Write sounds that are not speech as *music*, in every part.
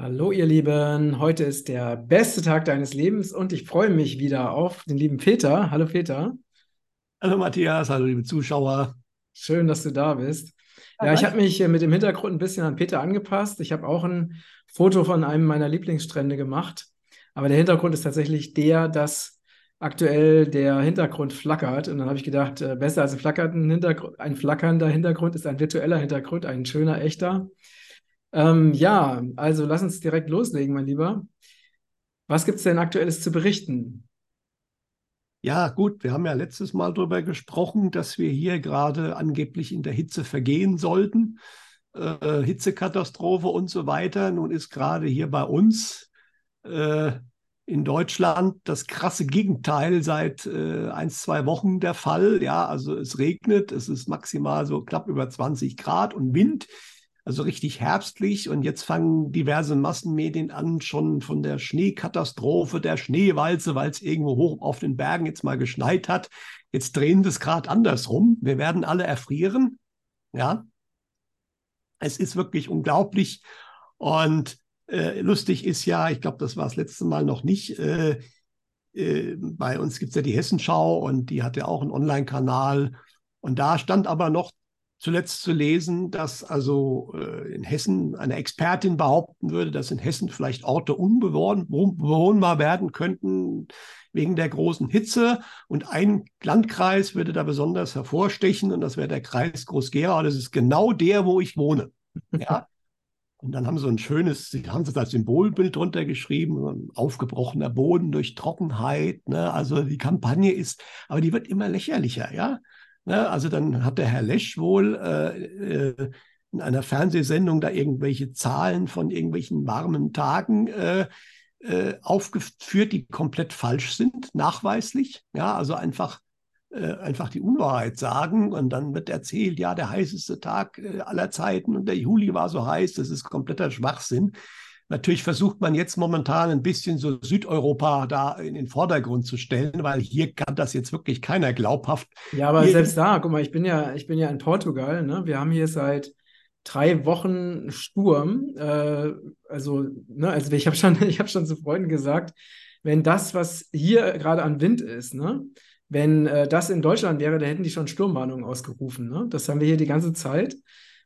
Hallo ihr Lieben, heute ist der beste Tag deines Lebens und ich freue mich wieder auf den lieben Peter. Hallo Peter. Hallo Matthias, hallo liebe Zuschauer. Schön, dass du da bist. Ja, ich habe mich mit dem Hintergrund ein bisschen an Peter angepasst. Ich habe auch ein Foto von einem meiner Lieblingsstrände gemacht, aber der Hintergrund ist tatsächlich der, dass aktuell der Hintergrund flackert und dann habe ich gedacht, äh, besser als ein, flackernden Hintergrund, ein flackernder Hintergrund ist ein virtueller Hintergrund, ein schöner, echter. Ähm, ja, also lass uns direkt loslegen, mein Lieber. Was gibt es denn Aktuelles zu berichten? Ja, gut, wir haben ja letztes Mal darüber gesprochen, dass wir hier gerade angeblich in der Hitze vergehen sollten. Äh, Hitzekatastrophe und so weiter. Nun ist gerade hier bei uns äh, in Deutschland das krasse Gegenteil seit äh, ein, zwei Wochen der Fall. Ja, also es regnet, es ist maximal so knapp über 20 Grad und Wind also richtig herbstlich. Und jetzt fangen diverse Massenmedien an, schon von der Schneekatastrophe, der Schneewalze, weil es irgendwo hoch auf den Bergen jetzt mal geschneit hat. Jetzt drehen das gerade andersrum. Wir werden alle erfrieren. Ja. Es ist wirklich unglaublich. Und äh, lustig ist ja, ich glaube, das war das letzte Mal noch nicht. Äh, äh, bei uns gibt es ja die Hessenschau und die hat ja auch einen Online-Kanal. Und da stand aber noch zuletzt zu lesen, dass also äh, in Hessen eine Expertin behaupten würde, dass in Hessen vielleicht Orte unbewohnbar werden könnten wegen der großen Hitze. Und ein Landkreis würde da besonders hervorstechen und das wäre der Kreis Groß-Gerau. Das ist genau der, wo ich wohne. *laughs* Ja. Und dann haben sie so ein schönes, sie haben es als Symbolbild drunter geschrieben, aufgebrochener Boden durch Trockenheit. Ne? Also die Kampagne ist, aber die wird immer lächerlicher, ja. Ne? Also dann hat der Herr Lesch wohl äh, äh, in einer Fernsehsendung da irgendwelche Zahlen von irgendwelchen warmen Tagen äh, äh, aufgeführt, die komplett falsch sind, nachweislich. Ja, also einfach äh, einfach die Unwahrheit sagen und dann wird erzählt, ja, der heißeste Tag aller Zeiten und der Juli war so heiß, das ist kompletter Schwachsinn. Natürlich versucht man jetzt momentan ein bisschen so Südeuropa da in den Vordergrund zu stellen, weil hier kann das jetzt wirklich keiner glaubhaft. Ja, aber hier selbst da, guck mal, ich bin ja, ich bin ja in Portugal, ne? Wir haben hier seit drei Wochen Sturm. Äh, also, ne, also ich habe schon, *laughs* ich habe schon zu Freunden gesagt, wenn das, was hier gerade an Wind ist, ne, wenn äh, das in Deutschland wäre, da hätten die schon Sturmwarnungen ausgerufen. Ne? Das haben wir hier die ganze Zeit.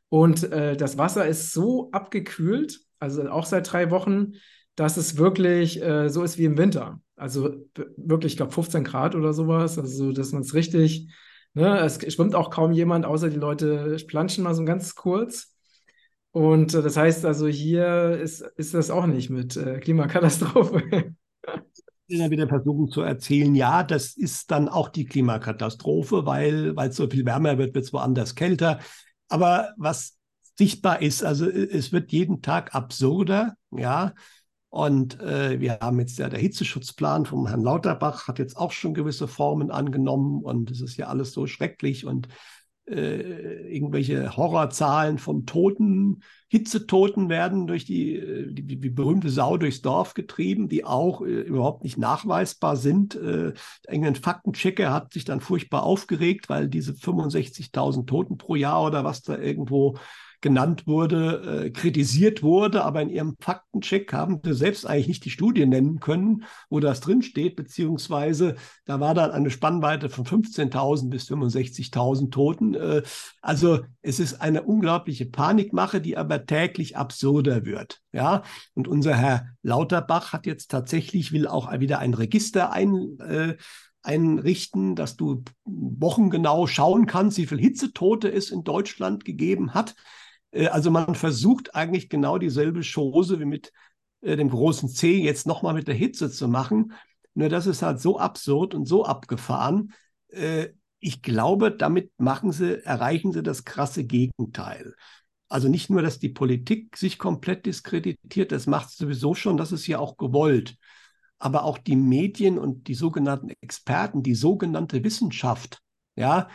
Und äh, das Wasser ist so abgekühlt, also auch seit drei Wochen, dass es wirklich äh, so ist wie im Winter. Also wirklich, ich glaube, 15 Grad oder sowas. Also, dass man es richtig, ne, es schwimmt auch kaum jemand, außer die Leute planschen mal so ganz kurz. Und äh, das heißt also, hier ist, ist das auch nicht mit äh, Klimakatastrophe. Immer wieder versuchen zu erzählen, ja, das ist dann auch die Klimakatastrophe, weil es so viel wärmer wird, wird es woanders kälter. Aber was sichtbar ist. Also es wird jeden Tag absurder, ja. Und äh, wir haben jetzt ja der Hitzeschutzplan vom Herrn Lauterbach hat jetzt auch schon gewisse Formen angenommen und es ist ja alles so schrecklich und äh, irgendwelche Horrorzahlen von Toten, Hitzetoten werden durch die, äh, die, die, berühmte Sau durchs Dorf getrieben, die auch äh, überhaupt nicht nachweisbar sind. Äh, irgendein Faktenchecker hat sich dann furchtbar aufgeregt, weil diese 65.000 Toten pro Jahr oder was da irgendwo genannt wurde, äh, kritisiert wurde, aber in ihrem Faktencheck haben sie selbst eigentlich nicht die Studie nennen können, wo das drinsteht, beziehungsweise da war dann eine Spannweite von 15.000 bis 65.000 Toten. Äh, also es ist eine unglaubliche Panikmache, die aber täglich absurder wird. Ja, und unser Herr Lauterbach hat jetzt tatsächlich, will auch wieder ein Register ein, äh, einrichten, dass du wochengenau schauen kannst, wie viel Hitzetote es in Deutschland gegeben hat. Äh, also man versucht eigentlich genau dieselbe Chose wie mit äh, dem großen C jetzt nochmal mit der Hitze zu machen. Nur das ist halt so absurd und so abgefahren. Äh, ich glaube, damit machen sie, erreichen sie das krasse Gegenteil. Also nicht nur, dass die Politik sich komplett diskreditiert, das macht es sowieso schon, das ist ja auch gewollt. Aber auch die Medien und die sogenannten Experten, die sogenannte Wissenschaft, ja,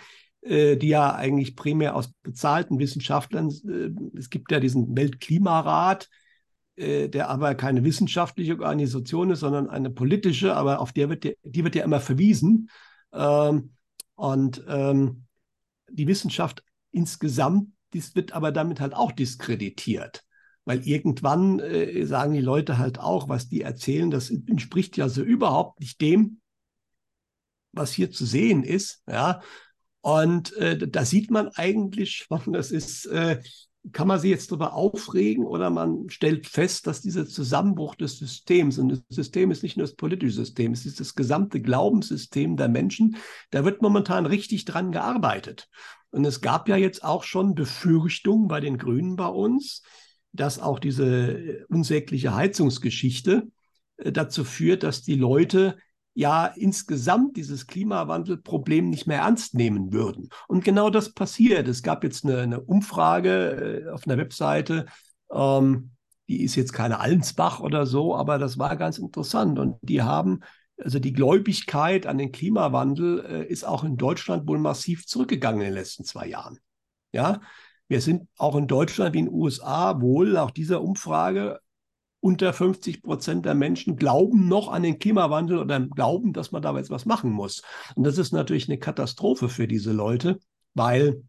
die ja eigentlich primär aus bezahlten Wissenschaftlern, äh, es gibt ja diesen Weltklimarat, äh, der aber keine wissenschaftliche Organisation ist, sondern eine politische, aber auf der wird die, die wird ja immer verwiesen. Ähm, und ähm, die Wissenschaft insgesamt, dies wird aber damit halt auch diskreditiert. Weil irgendwann äh, sagen die Leute halt auch, was die erzählen, das entspricht ja so überhaupt nicht dem, was hier zu sehen ist. Ja. Und äh, da sieht man eigentlich schon, *laughs* das ist, äh, kann man sich jetzt darüber aufregen oder man stellt fest, dass dieser Zusammenbruch des Systems, und das System ist nicht nur das politische System, es ist das gesamte Glaubenssystem der Menschen, da wird momentan richtig dran gearbeitet. Und es gab ja jetzt auch schon Befürchtungen bei den Grünen bei uns, dass auch diese unsägliche Heizungsgeschichte äh, dazu führt, dass die Leute ja insgesamt dieses Klimawandelproblem nicht mehr ernst nehmen würden. Und genau das passiert. Es gab jetzt eine, eine Umfrage äh, auf einer Webseite, ähm, die ist jetzt keine Allensbach oder so, aber das war ganz interessant. Und die haben, also die Gläubigkeit an den Klimawandel äh, ist auch in Deutschland wohl massiv zurückgegangen in den letzten zwei Jahren. Ja, wir sind auch in Deutschland wie in den USA wohl nach dieser Umfrage unter 50 Prozent der Menschen glauben noch an den Klimawandel oder glauben, dass man da jetzt was machen muss. Und das ist natürlich eine Katastrophe für diese Leute, weil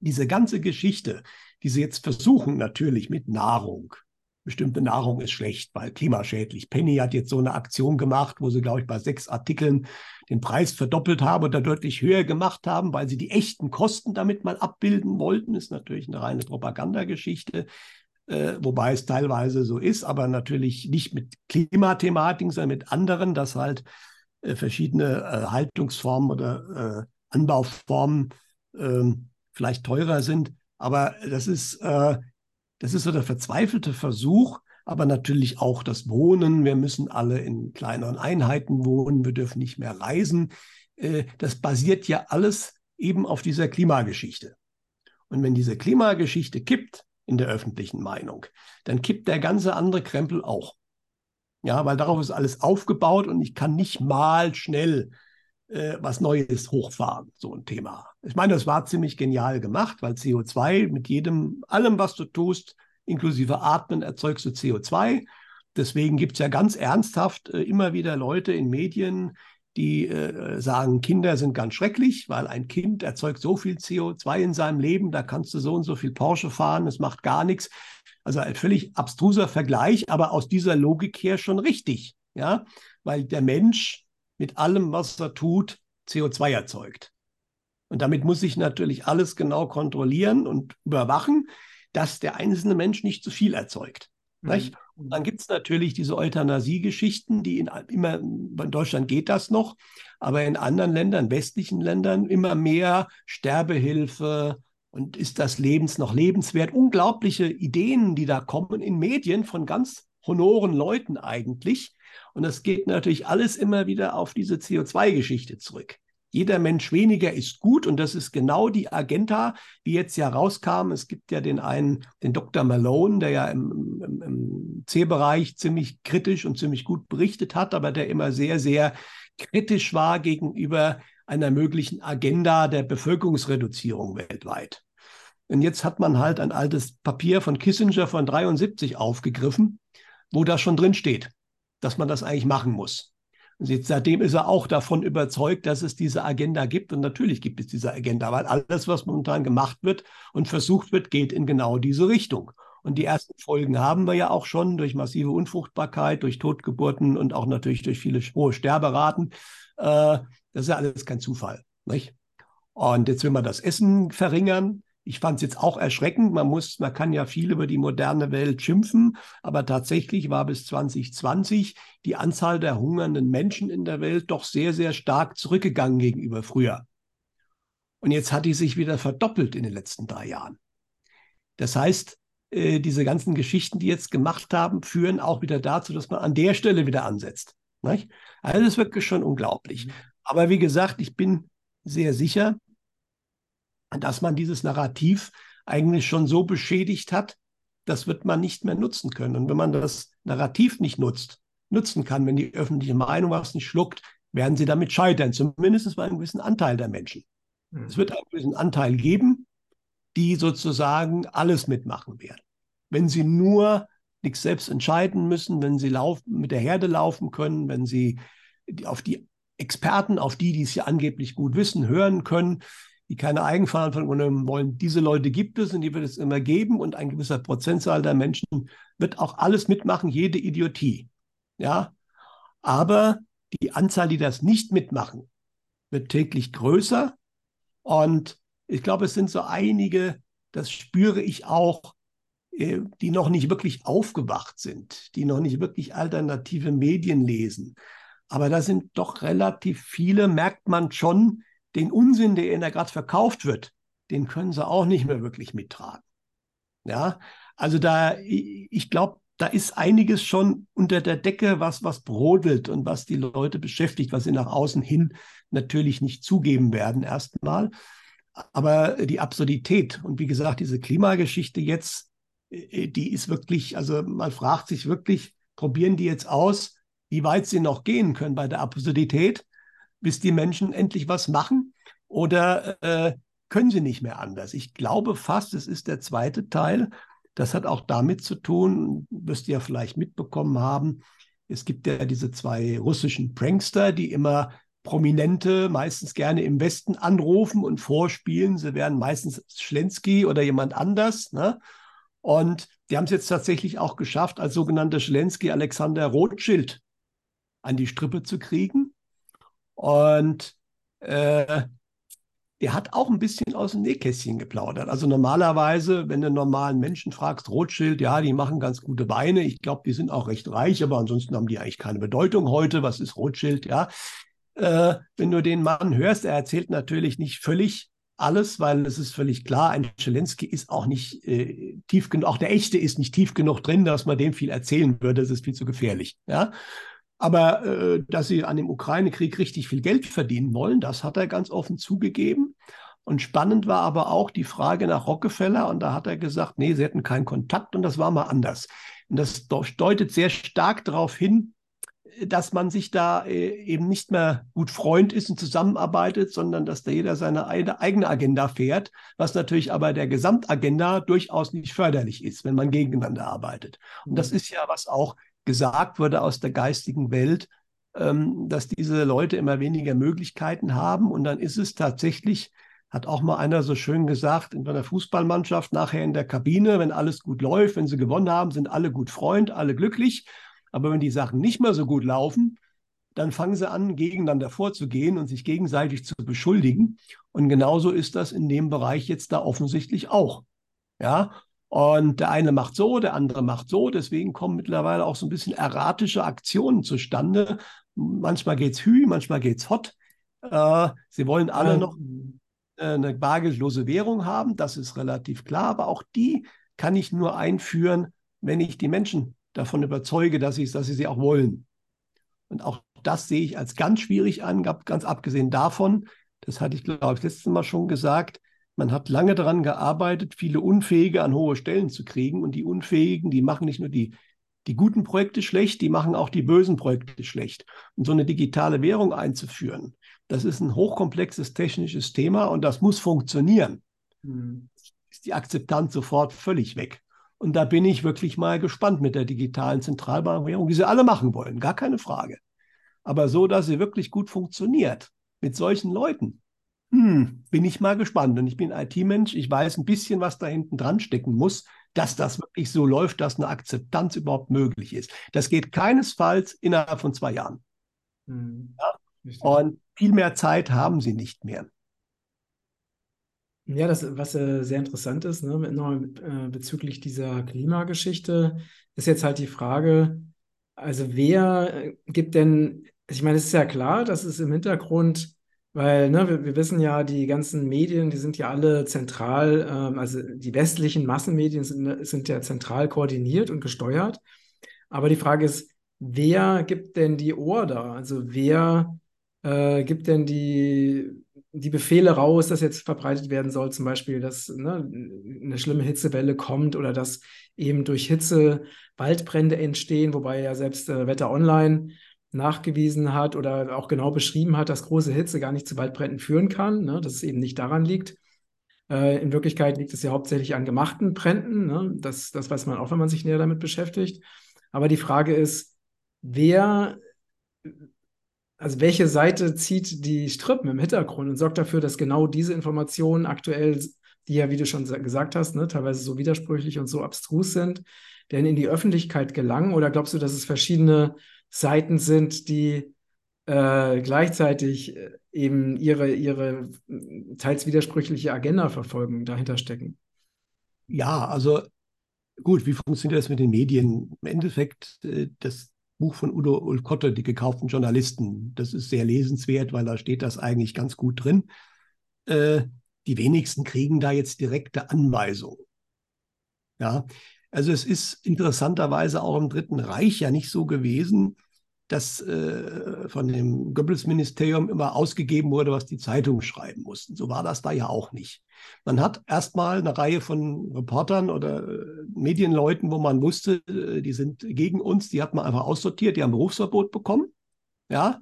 diese ganze Geschichte, die sie jetzt versuchen, natürlich mit Nahrung, bestimmte Nahrung ist schlecht, weil klimaschädlich. Penny hat jetzt so eine Aktion gemacht, wo sie, glaube ich, bei sechs Artikeln den Preis verdoppelt haben oder deutlich höher gemacht haben, weil sie die echten Kosten damit mal abbilden wollten. Ist natürlich eine reine Propagandageschichte äh, wobei es teilweise so ist, aber natürlich nicht mit Klimathematiken, sondern mit anderen, dass halt äh, verschiedene äh, Haltungsformen oder äh, Anbauformen ähm, vielleicht teurer sind. Aber das ist, äh, das ist so der verzweifelte Versuch, aber natürlich auch das Wohnen. Wir müssen alle in kleineren Einheiten wohnen, wir dürfen nicht mehr reisen. Äh, das basiert ja alles eben auf dieser Klimageschichte. Und wenn diese Klimageschichte kippt, in der öffentlichen Meinung, dann kippt der ganze andere Krempel auch. Ja, weil darauf ist alles aufgebaut und ich kann nicht mal schnell äh, was Neues hochfahren, so ein Thema. Ich meine, das war ziemlich genial gemacht, weil CO2 mit jedem, allem, was du tust, inklusive Atmen, erzeugst du CO2. Deswegen gibt es ja ganz ernsthaft äh, immer wieder Leute in Medien, die äh, sagen, Kinder sind ganz schrecklich, weil ein Kind erzeugt so viel CO2 in seinem Leben, da kannst du so und so viel Porsche fahren, es macht gar nichts. Also ein völlig abstruser Vergleich, aber aus dieser Logik her schon richtig, ja, weil der Mensch mit allem, was er tut, CO2 erzeugt. Und damit muss ich natürlich alles genau kontrollieren und überwachen, dass der einzelne Mensch nicht zu viel erzeugt. Mhm. Und dann gibt es natürlich diese Euthanasie-Geschichten, die in, immer, in Deutschland geht das noch, aber in anderen Ländern, westlichen Ländern, immer mehr Sterbehilfe und ist das Lebens noch lebenswert? Unglaubliche Ideen, die da kommen in Medien von ganz honoren Leuten eigentlich. Und das geht natürlich alles immer wieder auf diese CO2-Geschichte zurück jeder Mensch weniger ist gut und das ist genau die Agenda, wie jetzt ja rauskam. Es gibt ja den einen, den Dr. Malone, der ja im, im, im C-Bereich ziemlich kritisch und ziemlich gut berichtet hat, aber der immer sehr, sehr kritisch war gegenüber einer möglichen Agenda der Bevölkerungsreduzierung weltweit. Und jetzt hat man halt ein altes Papier von Kissinger von 73 aufgegriffen, wo das schon drin steht, dass man das eigentlich machen muss. Seitdem ist er auch davon überzeugt, dass es diese Agenda gibt. Und natürlich gibt es diese Agenda, weil alles, was momentan gemacht wird und versucht wird, geht in genau diese Richtung. Und die ersten Folgen haben wir ja auch schon durch massive Unfruchtbarkeit, durch Totgeburten und auch natürlich durch viele hohe Sterberaten. Äh, das ist ja alles kein Zufall. Nicht? Und jetzt will man das Essen verringern. Ich fand es jetzt auch erschreckend. Man muss, man kann ja viel über die moderne Welt schimpfen, aber tatsächlich war bis 2020 die Anzahl der hungernden Menschen in der Welt doch sehr, sehr stark zurückgegangen gegenüber früher. Und jetzt hat die sich wieder verdoppelt in den letzten drei Jahren. Das heißt, äh, diese ganzen Geschichten, die jetzt gemacht haben, führen auch wieder dazu, dass man an der Stelle wieder ansetzt. Also das ist wirklich schon unglaublich. Mhm. Aber wie gesagt, ich bin sehr sicher, dass man dieses Narrativ eigentlich schon so beschädigt hat, das wird man nicht mehr nutzen können. Und wenn man das Narrativ nicht nutzt, nutzen kann, wenn die öffentliche Meinung was nicht schluckt, werden sie damit scheitern, zumindest bei einem gewissen Anteil der Menschen. Mhm. Es wird einen gewissen Anteil geben, die sozusagen alles mitmachen werden. Wenn sie nur nichts selbst entscheiden müssen, wenn sie laufen, mit der Herde laufen können, wenn sie auf die Experten, auf die, die es ja angeblich gut wissen, hören können, die keine Eigenverantwortung wollen. Diese Leute gibt es und die wird es immer geben und ein gewisser Prozentzahl der Menschen wird auch alles mitmachen, jede Idiotie. Ja, aber die Anzahl, die das nicht mitmachen, wird täglich größer und ich glaube, es sind so einige, das spüre ich auch, äh, die noch nicht wirklich aufgewacht sind, die noch nicht wirklich alternative Medien lesen. Aber da sind doch relativ viele, merkt man schon, den Unsinn, der ihnen da gerade verkauft wird, den können sie auch nicht mehr wirklich mittragen. Ja, also da, ich glaube, da ist einiges schon unter der Decke, was, was brodelt und was die Leute beschäftigt, was sie nach außen hin natürlich nicht zugeben werden, erstmal. Aber die Absurdität und wie gesagt, diese Klimageschichte jetzt, die ist wirklich, also man fragt sich wirklich, probieren die jetzt aus, wie weit sie noch gehen können bei der Absurdität, bis die Menschen endlich was machen oder äh, können sie nicht mehr anders? Ich glaube fast, es ist der zweite Teil. Das hat auch damit zu tun, wirst du ja vielleicht mitbekommen haben, es gibt ja diese zwei russischen Prankster, die immer Prominente, meistens gerne im Westen, anrufen und vorspielen. Sie wären meistens Schlensky oder jemand anders. Ne? Und die haben es jetzt tatsächlich auch geschafft, als sogenannter Schlensky Alexander Rothschild an die Strippe zu kriegen. Und äh, der hat auch ein bisschen aus dem Nähkästchen geplaudert. Also normalerweise, wenn du normalen Menschen fragst, Rothschild, ja, die machen ganz gute Weine. Ich glaube, die sind auch recht reich, aber ansonsten haben die eigentlich keine Bedeutung heute. Was ist Rothschild? Ja, äh, wenn du den Mann hörst, er erzählt natürlich nicht völlig alles, weil es ist völlig klar, ein Zelensky ist auch nicht äh, tief genug, auch der echte ist nicht tief genug drin, dass man dem viel erzählen würde. Das ist viel zu gefährlich. Ja. Aber äh, dass sie an dem Ukraine-Krieg richtig viel Geld verdienen wollen, das hat er ganz offen zugegeben. Und spannend war aber auch die Frage nach Rockefeller. Und da hat er gesagt, nee, sie hätten keinen Kontakt und das war mal anders. Und das deutet sehr stark darauf hin, dass man sich da äh, eben nicht mehr gut Freund ist und zusammenarbeitet, sondern dass da jeder seine eigene Agenda fährt, was natürlich aber der Gesamtagenda durchaus nicht förderlich ist, wenn man gegeneinander arbeitet. Und das mhm. ist ja, was auch gesagt wurde aus der geistigen Welt, ähm, dass diese Leute immer weniger Möglichkeiten haben. Und dann ist es tatsächlich, hat auch mal einer so schön gesagt, in einer Fußballmannschaft nachher in der Kabine, wenn alles gut läuft, wenn sie gewonnen haben, sind alle gut Freund, alle glücklich. Aber wenn die Sachen nicht mehr so gut laufen, dann fangen sie an, gegeneinander vorzugehen und sich gegenseitig zu beschuldigen. Und genauso ist das in dem Bereich jetzt da offensichtlich auch. Ja, und der eine macht so, der andere macht so. Deswegen kommen mittlerweile auch so ein bisschen erratische Aktionen zustande. Manchmal geht es hü, manchmal geht es hot. Äh, sie wollen alle ja. noch äh, eine bargeldlose Währung haben. Das ist relativ klar. Aber auch die kann ich nur einführen, wenn ich die Menschen davon überzeuge, dass, ich, dass sie sie auch wollen. Und auch das sehe ich als ganz schwierig an, ganz abgesehen davon, das hatte ich, glaube ich, letztes Mal schon gesagt, man hat lange daran gearbeitet, viele Unfähige an hohe Stellen zu kriegen. Und die Unfähigen, die machen nicht nur die, die guten Projekte schlecht, die machen auch die bösen Projekte schlecht. Und so eine digitale Währung einzuführen, das ist ein hochkomplexes technisches Thema und das muss funktionieren. Mhm. Ist die Akzeptanz sofort völlig weg. Und da bin ich wirklich mal gespannt mit der digitalen Zentralbankwährung, die sie alle machen wollen, gar keine Frage. Aber so, dass sie wirklich gut funktioniert mit solchen Leuten. Hm, bin ich mal gespannt. Und ich bin IT-Mensch, ich weiß ein bisschen, was da hinten dran stecken muss, dass das wirklich so läuft, dass eine Akzeptanz überhaupt möglich ist. Das geht keinesfalls innerhalb von zwei Jahren. Hm, ja? Und viel mehr Zeit haben sie nicht mehr. Ja, das, was äh, sehr interessant ist, ne, äh, bezüglich dieser Klimageschichte, ist jetzt halt die Frage, also wer äh, gibt denn, ich meine, es ist ja klar, dass es im Hintergrund weil ne, wir, wir, wissen ja, die ganzen Medien, die sind ja alle zentral, ähm, also die westlichen Massenmedien sind, sind ja zentral koordiniert und gesteuert. Aber die Frage ist, wer gibt denn die Order? Also wer äh, gibt denn die, die Befehle raus, dass jetzt verbreitet werden soll, zum Beispiel, dass ne, eine schlimme Hitzewelle kommt oder dass eben durch Hitze Waldbrände entstehen, wobei ja selbst äh, Wetter Online nachgewiesen hat oder auch genau beschrieben hat, dass große Hitze gar nicht zu Waldbränden führen kann, ne? dass es eben nicht daran liegt. Äh, in Wirklichkeit liegt es ja hauptsächlich an gemachten Bränden. Ne? Das, das weiß man auch, wenn man sich näher damit beschäftigt. Aber die Frage ist, wer, also welche Seite zieht die Strippen im Hintergrund und sorgt dafür, dass genau diese Informationen aktuell, die ja, wie du schon gesagt hast, ne, teilweise so widersprüchlich und so abstrus sind, denn in die Öffentlichkeit gelangen? Oder glaubst du, dass es verschiedene Seiten sind, die äh, gleichzeitig äh, eben ihre, ihre teils widersprüchliche Agenda verfolgen, dahinter stecken? Ja, also gut, wie funktioniert das mit den Medien? Im Endeffekt, äh, das Buch von Udo Ulkotte, Die gekauften Journalisten, das ist sehr lesenswert, weil da steht das eigentlich ganz gut drin. Äh, die wenigsten kriegen da jetzt direkte Anweisungen. Ja, also es ist interessanterweise auch im Dritten Reich ja nicht so gewesen, dass äh, von dem Goebbels-Ministerium immer ausgegeben wurde, was die Zeitungen schreiben mussten. So war das da ja auch nicht. Man hat erstmal eine Reihe von Reportern oder äh, Medienleuten, wo man wusste, äh, die sind gegen uns, die hat man einfach aussortiert, die haben Berufsverbot bekommen. Ja.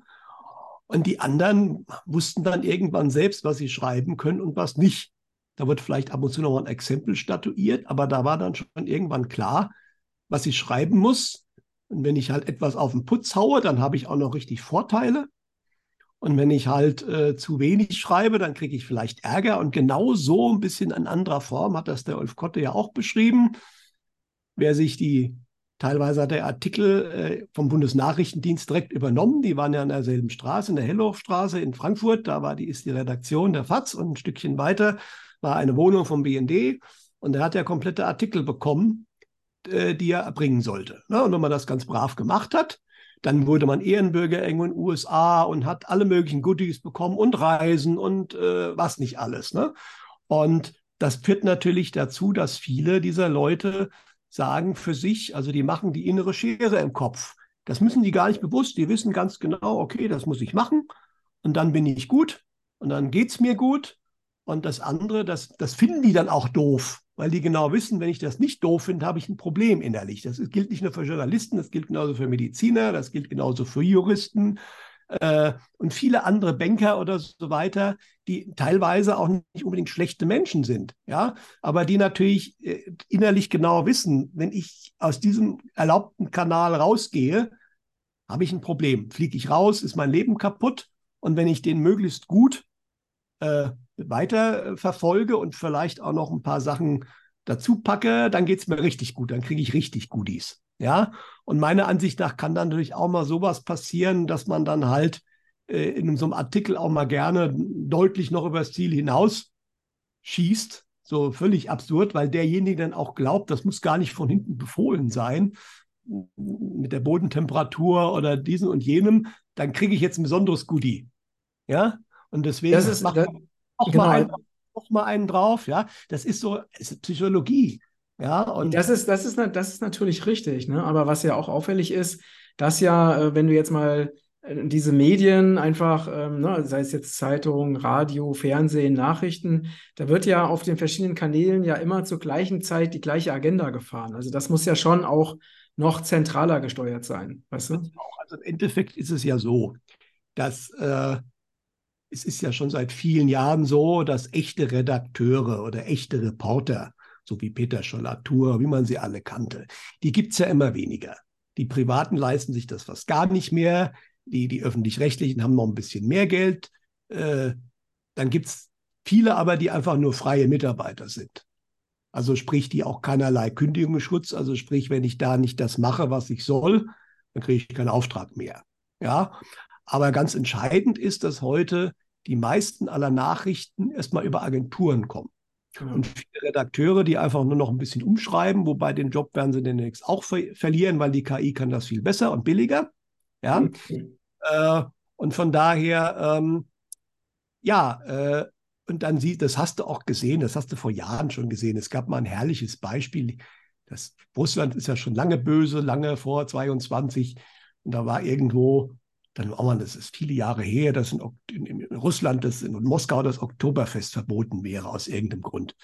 Und die anderen wussten dann irgendwann selbst, was sie schreiben können und was nicht. Da wird vielleicht ab und zu noch ein Exempel statuiert, aber da war dann schon irgendwann klar, was ich schreiben muss. Und wenn ich halt etwas auf den Putz haue, dann habe ich auch noch richtig Vorteile. Und wenn ich halt äh, zu wenig schreibe, dann kriege ich vielleicht Ärger. Und genau so ein bisschen in anderer Form hat das der Ulf Kotte ja auch beschrieben. Wer sich die, teilweise hat der Artikel äh, vom Bundesnachrichtendienst direkt übernommen. Die waren ja an derselben Straße, in der Hellhofstraße in Frankfurt. Da war die, ist die Redaktion der FAZ und ein Stückchen weiter war eine Wohnung vom BND und er hat ja komplette Artikel bekommen, äh, die er erbringen sollte. Ne? Und wenn man das ganz brav gemacht hat, dann wurde man Ehrenbürger irgendwo in den USA und hat alle möglichen Goodies bekommen und Reisen und äh, was nicht alles. Ne? Und das führt natürlich dazu, dass viele dieser Leute sagen für sich, also die machen die innere Schere im Kopf. Das müssen die gar nicht bewusst. Die wissen ganz genau, okay, das muss ich machen und dann bin ich gut und dann geht es mir gut und das andere, das, das finden die dann auch doof, weil die genau wissen, wenn ich das nicht doof finde, habe ich ein Problem innerlich. Das gilt nicht nur für Journalisten, das gilt genauso für Mediziner, das gilt genauso für Juristen äh, und viele andere Banker oder so weiter, die teilweise auch nicht unbedingt schlechte Menschen sind, ja, aber die natürlich äh, innerlich genau wissen, wenn ich aus diesem erlaubten Kanal rausgehe, habe ich ein Problem. Fliege ich raus, ist mein Leben kaputt. Und wenn ich den möglichst gut äh, weiter äh, verfolge und vielleicht auch noch ein paar Sachen dazu packe, dann geht es mir richtig gut, dann kriege ich richtig Goodies. Ja, und meiner Ansicht nach kann dann natürlich auch mal sowas passieren, dass man dann halt äh, in so einem Artikel auch mal gerne deutlich noch über das Ziel hinaus schießt. So völlig absurd, weil derjenige dann auch glaubt, das muss gar nicht von hinten befohlen sein, mit der Bodentemperatur oder diesem und jenem, dann kriege ich jetzt ein besonderes Goodie. Ja, und deswegen das ist, macht auch, genau. mal einen, auch mal einen drauf. Ja, das ist so ist Psychologie. Ja, und das ist, das ist, das ist natürlich richtig. Ne? Aber was ja auch auffällig ist, dass ja, äh, wenn du jetzt mal äh, diese Medien einfach, ähm, ne, sei es jetzt Zeitung, Radio, Fernsehen, Nachrichten, da wird ja auf den verschiedenen Kanälen ja immer zur gleichen Zeit die gleiche Agenda gefahren. Also das muss ja schon auch noch zentraler gesteuert sein, weißt du? Also im Endeffekt ist es ja so, dass äh, es ist ja schon seit vielen Jahren so, dass echte Redakteure oder echte Reporter, so wie Peter Schollatur, wie man sie alle kannte, die gibt es ja immer weniger. Die Privaten leisten sich das fast gar nicht mehr. Die, die öffentlich-rechtlichen haben noch ein bisschen mehr Geld. Äh, dann gibt es viele aber, die einfach nur freie Mitarbeiter sind. Also sprich, die auch keinerlei Kündigungsschutz, also sprich, wenn ich da nicht das mache, was ich soll, dann kriege ich keinen Auftrag mehr. Ja, aber ganz entscheidend ist, dass heute die meisten aller Nachrichten erstmal über Agenturen kommen. Genau. Und viele Redakteure, die einfach nur noch ein bisschen umschreiben, wobei den Job werden sie demnächst auch ver verlieren, weil die KI kann das viel besser und billiger. Ja. Mhm. Äh, und von daher, ähm, ja, äh, und dann sieht, das hast du auch gesehen, das hast du vor Jahren schon gesehen. Es gab mal ein herrliches Beispiel. Das Russland ist ja schon lange böse, lange vor 22. Und da war irgendwo dann, oh man, das ist viele Jahre her, dass in, in, in Russland, das in Moskau das Oktoberfest verboten wäre aus irgendeinem Grund.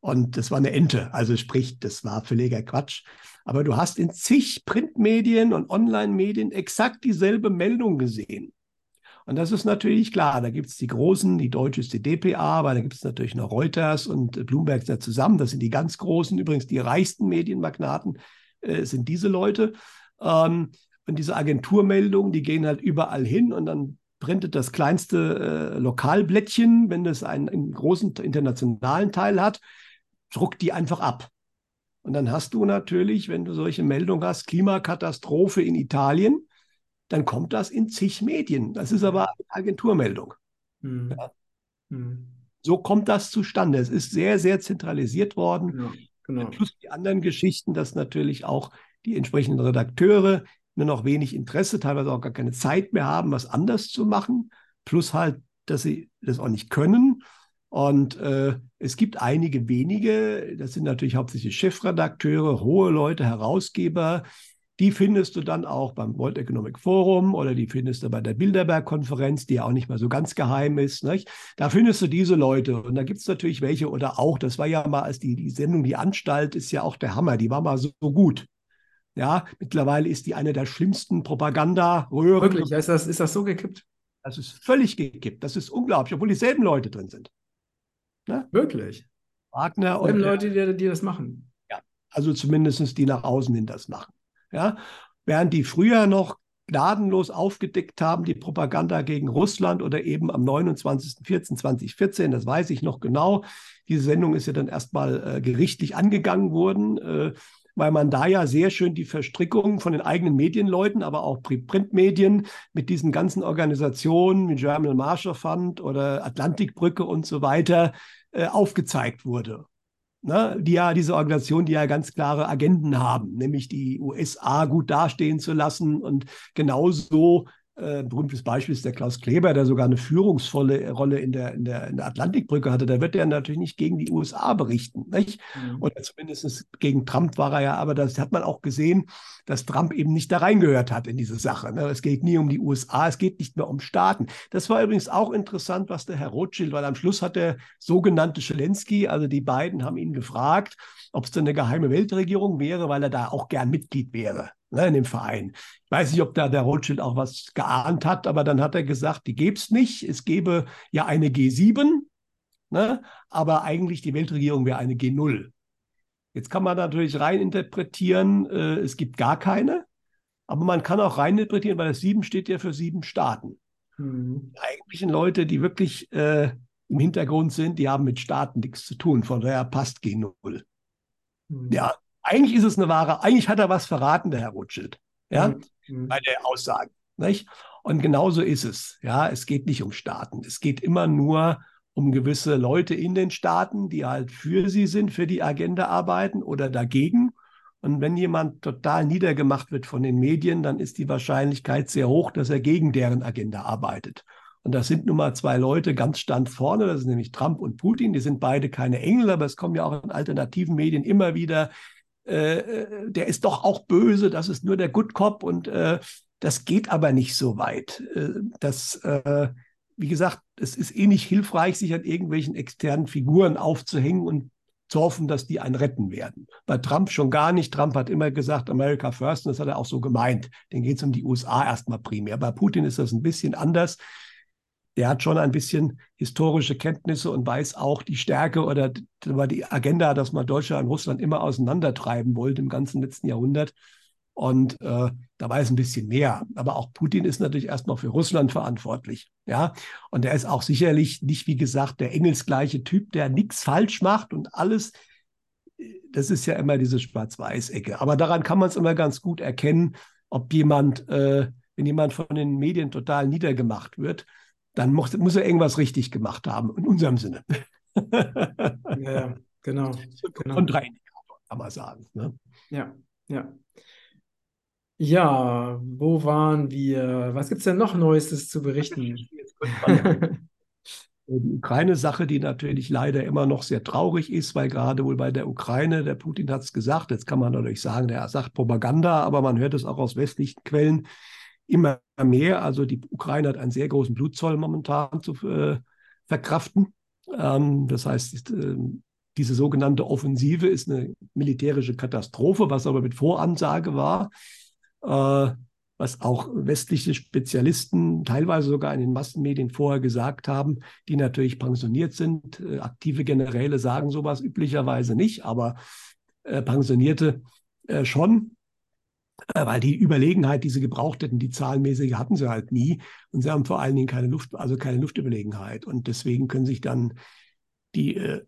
Und das war eine Ente, also sprich, das war völliger Quatsch. Aber du hast in zig Printmedien und Online-Medien exakt dieselbe Meldung gesehen. Und das ist natürlich klar, da gibt es die großen, die deutsche ist die DPA, aber da gibt es natürlich noch Reuters und Bloomberg da zusammen. Das sind die ganz großen, übrigens die reichsten Medienmagnaten äh, sind diese Leute. Ähm, Und diese Agenturmeldungen, die gehen halt überall hin und dann printet das kleinste äh, Lokalblättchen, wenn es einen, einen, großen internationalen Teil hat, druckt die einfach ab. Und dann hast du natürlich, wenn du solche Meldungen hast, Klimakatastrophe in Italien, dann kommt das in zig Medien. Das ist aber eine Agenturmeldung. Mhm. Ja. Mhm. So kommt das zustande. Es ist sehr, sehr zentralisiert worden. Ja, genau. Plus die anderen Geschichten, dass natürlich auch die entsprechenden Redakteure nur noch wenig Interesse, teilweise auch gar keine Zeit mehr haben, was anders zu machen. Plus halt, dass sie das auch nicht können. Und äh, es gibt einige wenige, das sind natürlich hauptsächlich Chefredakteure, hohe Leute, Herausgeber, die findest du dann auch beim World Economic Forum oder die findest du bei der Bilderberg-Konferenz, die ja auch nicht mal so ganz geheim ist. Nicht? Da findest du diese Leute. Und da gibt es natürlich welche oder auch, das war ja mal als die, die Sendung Die Anstalt ist ja auch der Hammer, die war mal so, so gut. Ja, mittlerweile ist die eine der schlimmsten Propaganda-Röhren. Wirklich, ist das, ist das so gekippt? Das ist völlig gekippt. Das ist unglaublich, obwohl dieselben Leute drin sind. Ne? Wirklich? Wagner und. Leute, die, die das machen. Ja, also zumindest die nach außen hin das machen. Ja? Während die früher noch gnadenlos aufgedeckt haben, die Propaganda gegen Russland oder eben am 29.04.2014, das weiß ich noch genau. Diese Sendung ist ja dann erstmal äh, gerichtlich angegangen worden, äh, weil man da ja sehr schön die Verstrickung von den eigenen Medienleuten, aber auch Printmedien mit diesen ganzen Organisationen wie German Marshall Fund oder Atlantikbrücke und so weiter äh, aufgezeigt wurde. Ne, die ja diese Organisation, die ja ganz klare Agenden haben, nämlich die USA gut dastehen zu lassen und genauso äh, berühmtes Beispiel ist der Klaus Kleber, der sogar eine führungsvolle Rolle in der, in der, in der Atlantikbrücke hatte. Da wird er natürlich nicht gegen die USA berichten. Nicht? Mhm. Oder zumindest gegen Trump war er ja, aber das hat man auch gesehen, dass Trump eben nicht da reingehört hat in diese Sache. Ne? Es geht nie um die USA, es geht nicht mehr um Staaten. Das war übrigens auch interessant, was der Herr Rothschild, weil am Schluss hat der sogenannte Zelensky, also die beiden haben ihn gefragt, ob es denn eine geheime Weltregierung wäre, weil er da auch gern Mitglied wäre ne, in dem Verein. Ich weiß nicht, ob da der Rothschild auch was geahnt hat, aber dann hat er gesagt, die gäbe es nicht. Es gäbe ja eine G7, ne, aber eigentlich die Weltregierung wäre eine G0. Jetzt kann man natürlich reininterpretieren, äh, es gibt gar keine, aber man kann auch reininterpretieren, weil das Sieben steht ja für sieben Staaten. Mhm. Die eigentlichen Leute, die wirklich äh, im Hintergrund sind, die haben mit Staaten nichts zu tun. Von daher passt G0. Mhm. Ja, eigentlich ist es eine wahre, eigentlich hat er was verraten, der Herr Rothschild, ja, mhm. bei der Aussage. Nicht? Und genauso ist es. Ja, es geht nicht um Staaten. Es geht immer nur um gewisse Leute in den Staaten, die halt für sie sind, für die Agenda arbeiten oder dagegen. Und wenn jemand total niedergemacht wird von den Medien, dann ist die Wahrscheinlichkeit sehr hoch, dass er gegen deren Agenda arbeitet. Und das sind nun mal zwei Leute ganz stand vorne, das sind nämlich Trump und Putin. Die sind beide keine Engel, aber es kommen ja auch in alternativen Medien immer wieder äh, der ist doch auch böse, das ist nur der Good Cop und äh, das geht aber nicht so weit. Äh, das, äh, wie gesagt, es ist eh nicht hilfreich, sich an irgendwelchen externen Figuren aufzuhängen und zu hoffen, dass die einen retten werden. Bei Trump schon gar nicht. Trump hat immer gesagt, America first, und das hat er auch so gemeint. Den geht es um die USA erstmal primär. Bei Putin ist das ein bisschen anders der hat schon ein bisschen historische Kenntnisse und weiß auch die Stärke oder die Agenda, dass man Deutschland und Russland immer auseinandertreiben wollte im ganzen letzten Jahrhundert. Und äh, da weiß ein bisschen mehr. Aber auch Putin ist natürlich erstmal für Russland verantwortlich. Ja, und er ist auch sicherlich nicht, wie gesagt, der engelsgleiche Typ, der nichts falsch macht und alles. Das ist ja immer diese Schwarz-Weiß-Ecke. Aber daran kann man es immer ganz gut erkennen, ob jemand, äh, wenn jemand von den Medien total niedergemacht wird, dann muss, muss er irgendwas richtig gemacht haben, in unserem Sinne. *laughs* ja, genau. genau. Kontraindikator, kann man sagen. Ne? Ja, ja. Ja, wo waren wir? Was gibt es denn noch Neuestes zu berichten? *laughs* Die Ukraine-Sache, die natürlich leider immer noch sehr traurig ist, weil gerade wohl bei der Ukraine, der Putin hat es gesagt, jetzt kann man natürlich sagen, der sagt Propaganda, aber man hört es auch aus westlichen Quellen, immer mehr. Also die Ukraine hat einen sehr großen Blutzoll momentan zu äh, verkraften. Ähm, das heißt, äh, diese sogenannte Offensive ist eine militärische Katastrophe, was aber mit Voransage war, äh, was auch westliche Spezialisten teilweise sogar in den Massenmedien vorher gesagt haben, die natürlich pensioniert sind. Äh, aktive Generäle sagen sowas üblicherweise nicht, aber äh, Pensionierte äh, schon. Äh, weil die Überlegenheit, die sie gebraucht hätten, die zahlenmäßige hatten sie halt nie. Und sie haben vor allen Dingen keine Luft, also keine Luftüberlegenheit. Und deswegen können sich dann die äh,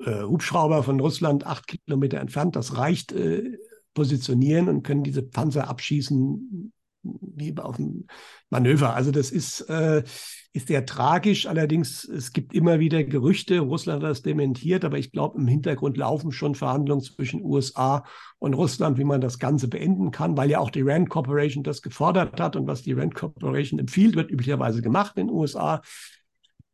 äh, Hubschrauber von Russland acht Kilometer entfernt, das reicht, äh, positionieren und können diese Panzer abschießen wie auf dem Manöver. Also das ist, äh, ist sehr tragisch. Allerdings, es gibt immer wieder Gerüchte, Russland hat das dementiert, aber ich glaube, im Hintergrund laufen schon Verhandlungen zwischen USA und Russland, wie man das Ganze beenden kann, weil ja auch die Rand Corporation das gefordert hat und was die Rand Corporation empfiehlt, wird üblicherweise gemacht in den USA.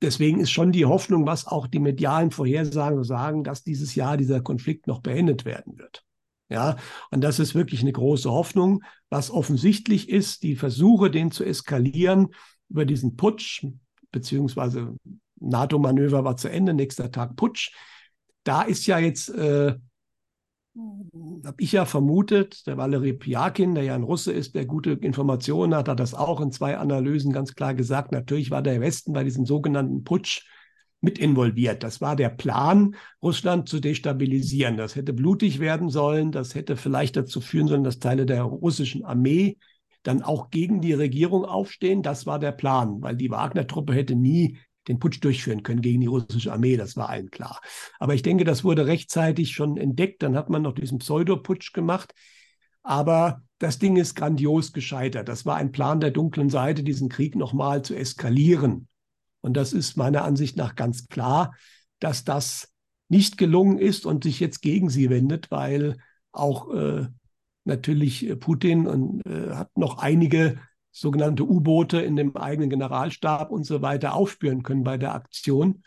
Deswegen ist schon die Hoffnung, was auch die medialen Vorhersagen sagen, dass dieses Jahr dieser Konflikt noch beendet werden wird. Ja, und das ist wirklich eine große Hoffnung. Was offensichtlich ist, die Versuche, den zu eskalieren über diesen Putsch, beziehungsweise NATO-Manöver war zu Ende, nächster Tag Putsch. Da ist ja jetzt, äh, habe ich ja vermutet, der Valery Piakin, der ja ein Russe ist, der gute Informationen hat, hat das auch in zwei Analysen ganz klar gesagt. Natürlich war der Westen bei diesem sogenannten Putsch mit involviert. Das war der Plan, Russland zu destabilisieren. Das hätte blutig werden sollen. Das hätte vielleicht dazu führen sollen, dass Teile der russischen Armee dann auch gegen die Regierung aufstehen. Das war der Plan, weil die Wagner-Truppe hätte nie den Putsch durchführen können gegen die russische Armee. Das war allen klar. Aber ich denke, das wurde rechtzeitig schon entdeckt. Dann hat man noch diesen Pseudoputsch gemacht. Aber das Ding ist grandios gescheitert. Das war ein Plan der dunklen Seite, diesen Krieg nochmal zu eskalieren. Und das ist meiner Ansicht nach ganz klar, dass das nicht gelungen ist und sich jetzt gegen sie wendet, weil auch äh, natürlich Putin und, äh, hat noch einige sogenannte U-Boote in dem eigenen Generalstab und so weiter aufspüren können bei der Aktion.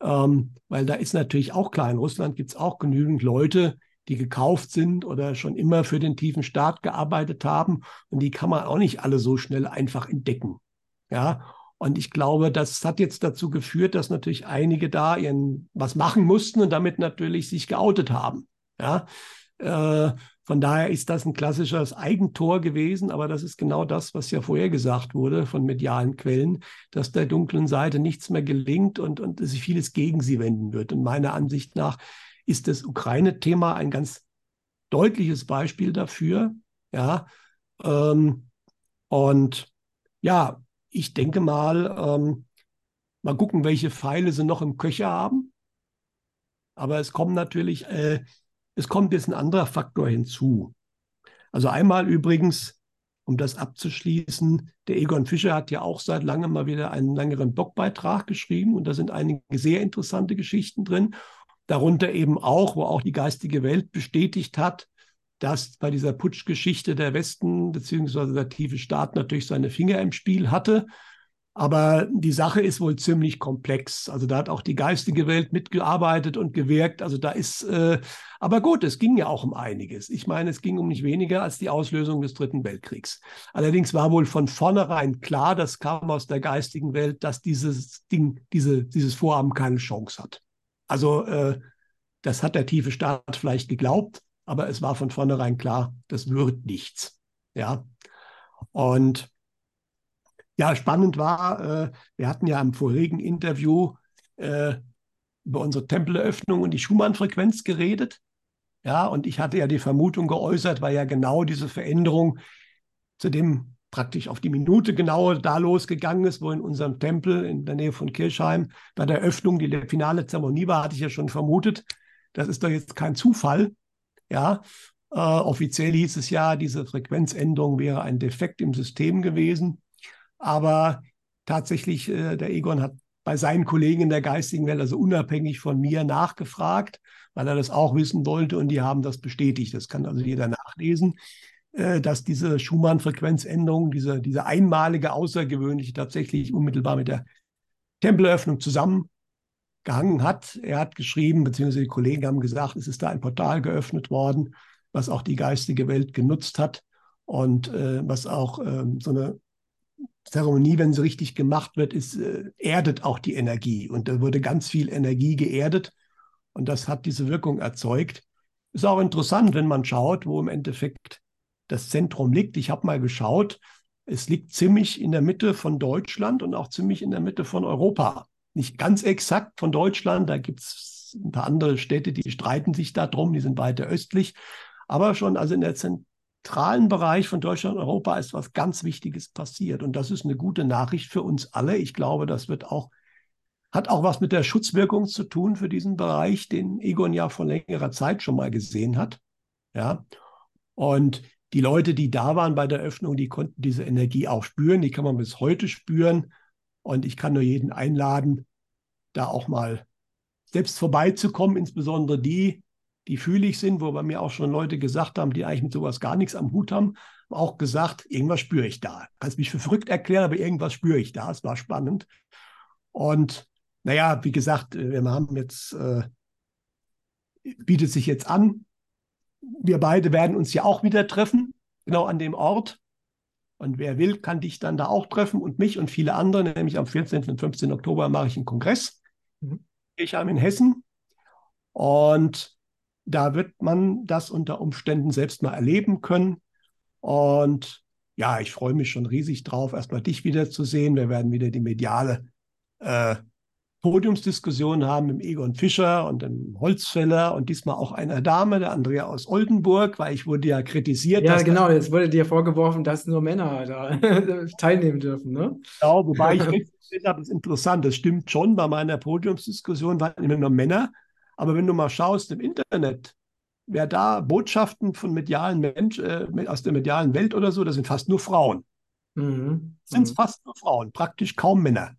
Ähm, weil da ist natürlich auch klar, in Russland gibt es auch genügend Leute, die gekauft sind oder schon immer für den tiefen Staat gearbeitet haben. Und die kann man auch nicht alle so schnell einfach entdecken. Ja, und ich glaube, das hat jetzt dazu geführt, dass natürlich einige da ihren was machen mussten und damit natürlich sich geoutet haben. Ja, äh, von daher ist das ein klassisches Eigentor gewesen, aber das ist genau das, was ja vorher gesagt wurde von medialen Quellen, dass der dunklen Seite nichts mehr gelingt und, und sich vieles gegen sie wenden wird. Und meiner Ansicht nach ist das Ukraine-Thema ein ganz deutliches Beispiel dafür. Ja, ähm, und ja, ich denke mal, ähm, mal gucken, welche Pfeile sie noch im Köcher haben. Aber es kommt natürlich, äh, es kommt jetzt ein anderer Faktor hinzu. Also einmal übrigens, um das abzuschließen, der Egon Fischer hat ja auch seit langem mal wieder einen längeren Blogbeitrag geschrieben und da sind einige sehr interessante Geschichten drin. Darunter eben auch, wo auch die geistige Welt bestätigt hat, dass bei dieser Putschgeschichte der Westen bzw. der tiefe Staat natürlich seine Finger im Spiel hatte. Aber die Sache ist wohl ziemlich komplex. Also da hat auch die geistige Welt mitgearbeitet und gewirkt. Also da ist, äh, aber gut, es ging ja auch um einiges. Ich meine, es ging um nicht weniger als die Auslösung des Dritten Weltkriegs. Allerdings war wohl von vornherein klar, das kam aus der geistigen Welt, dass dieses Ding, diese, dieses Vorhaben keine Chance hat. Also äh, das hat der tiefe Staat vielleicht geglaubt, aber es war von vornherein klar, das wird nichts. Ja. Und ja, spannend war, äh, wir hatten ja im vorigen Interview äh, über unsere Tempeleröffnung und die Schumann-Frequenz geredet. Ja, und ich hatte ja die Vermutung geäußert, weil ja genau diese Veränderung zu dem praktisch auf die Minute genau da losgegangen ist, wo in unserem Tempel in der Nähe von Kirchheim bei der Öffnung die finale Zeremonie war, hatte ich ja schon vermutet. Das ist doch jetzt kein Zufall. Ja, äh, offiziell hieß es ja, diese Frequenzänderung wäre ein Defekt im System gewesen. Aber tatsächlich, äh, der Egon hat bei seinen Kollegen in der geistigen Welt, also unabhängig von mir, nachgefragt, weil er das auch wissen wollte und die haben das bestätigt. Das kann also jeder nachlesen, äh, dass diese Schumann-Frequenzänderung, diese, diese einmalige, außergewöhnliche, tatsächlich unmittelbar mit der Tempelöffnung zusammen gehangen hat. Er hat geschrieben, beziehungsweise die Kollegen haben gesagt, es ist da ein Portal geöffnet worden, was auch die geistige Welt genutzt hat und äh, was auch äh, so eine Zeremonie, wenn sie richtig gemacht wird, ist, äh, erdet auch die Energie. Und da wurde ganz viel Energie geerdet und das hat diese Wirkung erzeugt. Ist auch interessant, wenn man schaut, wo im Endeffekt das Zentrum liegt. Ich habe mal geschaut, es liegt ziemlich in der Mitte von Deutschland und auch ziemlich in der Mitte von Europa nicht ganz exakt von Deutschland. Da gibt es ein paar andere Städte, die streiten sich darum, die sind weiter östlich. Aber schon also in der zentralen Bereich von Deutschland und Europa ist was ganz Wichtiges passiert. Und das ist eine gute Nachricht für uns alle. Ich glaube, das wird auch, hat auch was mit der Schutzwirkung zu tun für diesen Bereich, den Egon ja vor längerer Zeit schon mal gesehen hat. Ja. Und die Leute, die da waren bei der Öffnung, die konnten diese Energie auch spüren. Die kann man bis heute spüren. Und ich kann nur jeden einladen, da auch mal selbst vorbeizukommen, insbesondere die, die fühlig sind, wo bei mir auch schon Leute gesagt haben, die eigentlich mit sowas gar nichts am Hut haben, auch gesagt, irgendwas spüre ich da. Kannst mich für verrückt erklären, aber irgendwas spüre ich da. Es war spannend. Und naja, wie gesagt, wir haben jetzt, äh, bietet sich jetzt an. Wir beide werden uns ja auch wieder treffen, genau an dem Ort. Und wer will, kann dich dann da auch treffen und mich und viele andere, nämlich am 14. und 15. Oktober mache ich einen Kongress. Mhm. Ich habe in Hessen. Und da wird man das unter Umständen selbst mal erleben können. Und ja, ich freue mich schon riesig drauf, erstmal dich wiederzusehen. Wir werden wieder die mediale äh, Podiumsdiskussion haben mit Egon Fischer und dem Holzfäller und diesmal auch einer Dame, der Andrea aus Oldenburg, weil ich wurde ja kritisiert. Ja, genau, jetzt wurde dir vorgeworfen, dass nur Männer da *laughs* teilnehmen dürfen, ne? Genau, wobei ich festgestellt habe, das ist interessant, das stimmt schon, bei meiner Podiumsdiskussion waren immer nur Männer. Aber wenn du mal schaust im Internet, wer da Botschaften von medialen Menschen äh, aus der medialen Welt oder so, das sind fast nur Frauen. Mhm. Sind mhm. fast nur Frauen, praktisch kaum Männer.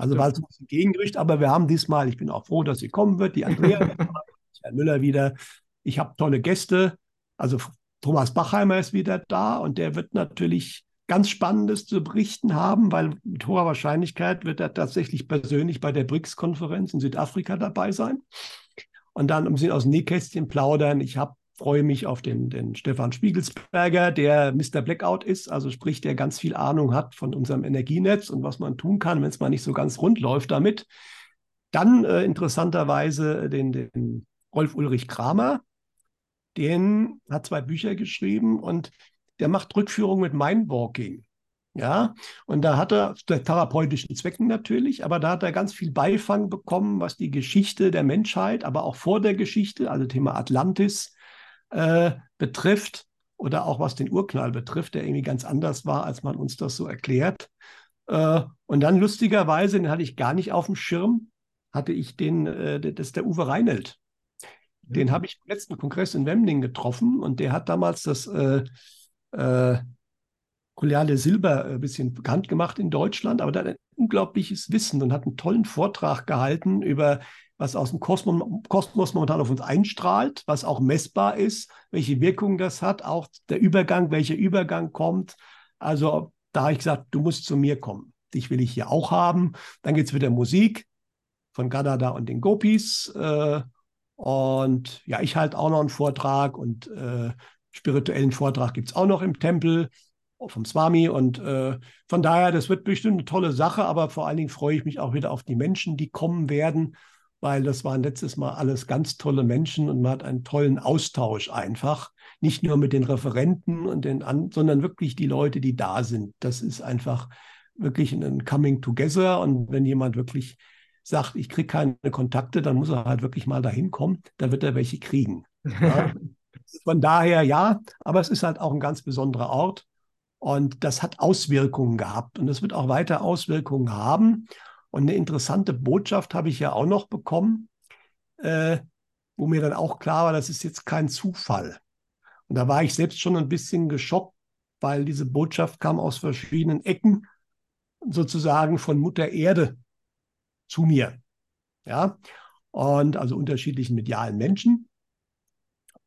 Also war es ein Gegengerücht, aber wir haben diesmal, ich bin auch froh, dass sie kommen wird, die Andrea, *laughs* Herr Müller wieder. Ich habe tolle Gäste. Also Thomas Bachheimer ist wieder da und der wird natürlich ganz Spannendes zu berichten haben, weil mit hoher Wahrscheinlichkeit wird er tatsächlich persönlich bei der BRICS-Konferenz in Südafrika dabei sein. Und dann um sie aus dem Nähkästchen plaudern. Ich habe freue mich auf den, den Stefan Spiegelsberger, der Mr. Blackout ist, also sprich, der ganz viel Ahnung hat von unserem Energienetz und was man tun kann, wenn es mal nicht so ganz rund läuft damit. Dann äh, interessanterweise den, den Rolf Ulrich Kramer, den hat zwei Bücher geschrieben und der macht Rückführung mit Mindwalking. Ja, und da hat er, zu therapeutischen Zwecken natürlich, aber da hat er ganz viel Beifang bekommen, was die Geschichte der Menschheit, aber auch vor der Geschichte, also Thema Atlantis, äh, betrifft oder auch was den Urknall betrifft, der irgendwie ganz anders war, als man uns das so erklärt. Äh, und dann lustigerweise, den hatte ich gar nicht auf dem Schirm, hatte ich den, äh, das ist der Uwe Reinelt. Den habe ich im letzten Kongress in Wemding getroffen und der hat damals das äh, äh, Colliale Silber ein bisschen bekannt gemacht in Deutschland, aber der hat ein unglaubliches Wissen und hat einen tollen Vortrag gehalten über was aus dem Kosmos, Kosmos momentan auf uns einstrahlt, was auch messbar ist, welche Wirkung das hat, auch der Übergang, welcher Übergang kommt. Also da habe ich gesagt, du musst zu mir kommen. Dich will ich hier auch haben. Dann geht es wieder Musik von Gadada und den Gopis. Äh, und ja, ich halte auch noch einen Vortrag und äh, spirituellen Vortrag gibt es auch noch im Tempel vom Swami. Und äh, von daher, das wird bestimmt eine tolle Sache, aber vor allen Dingen freue ich mich auch wieder auf die Menschen, die kommen werden, weil das waren letztes Mal alles ganz tolle Menschen und man hat einen tollen Austausch einfach. Nicht nur mit den Referenten und den an, sondern wirklich die Leute, die da sind. Das ist einfach wirklich ein Coming Together. Und wenn jemand wirklich sagt, ich kriege keine Kontakte, dann muss er halt wirklich mal dahin kommen, dann wird er welche kriegen. *laughs* Ja. Von daher ja, aber es ist halt auch ein ganz besonderer Ort und das hat Auswirkungen gehabt und es wird auch weiter Auswirkungen haben. Und eine interessante Botschaft habe ich ja auch noch bekommen, äh, wo mir dann auch klar war, das ist jetzt kein Zufall. Und da war ich selbst schon ein bisschen geschockt, weil diese Botschaft kam aus verschiedenen Ecken, sozusagen von Mutter Erde zu mir. Ja, und also unterschiedlichen medialen Menschen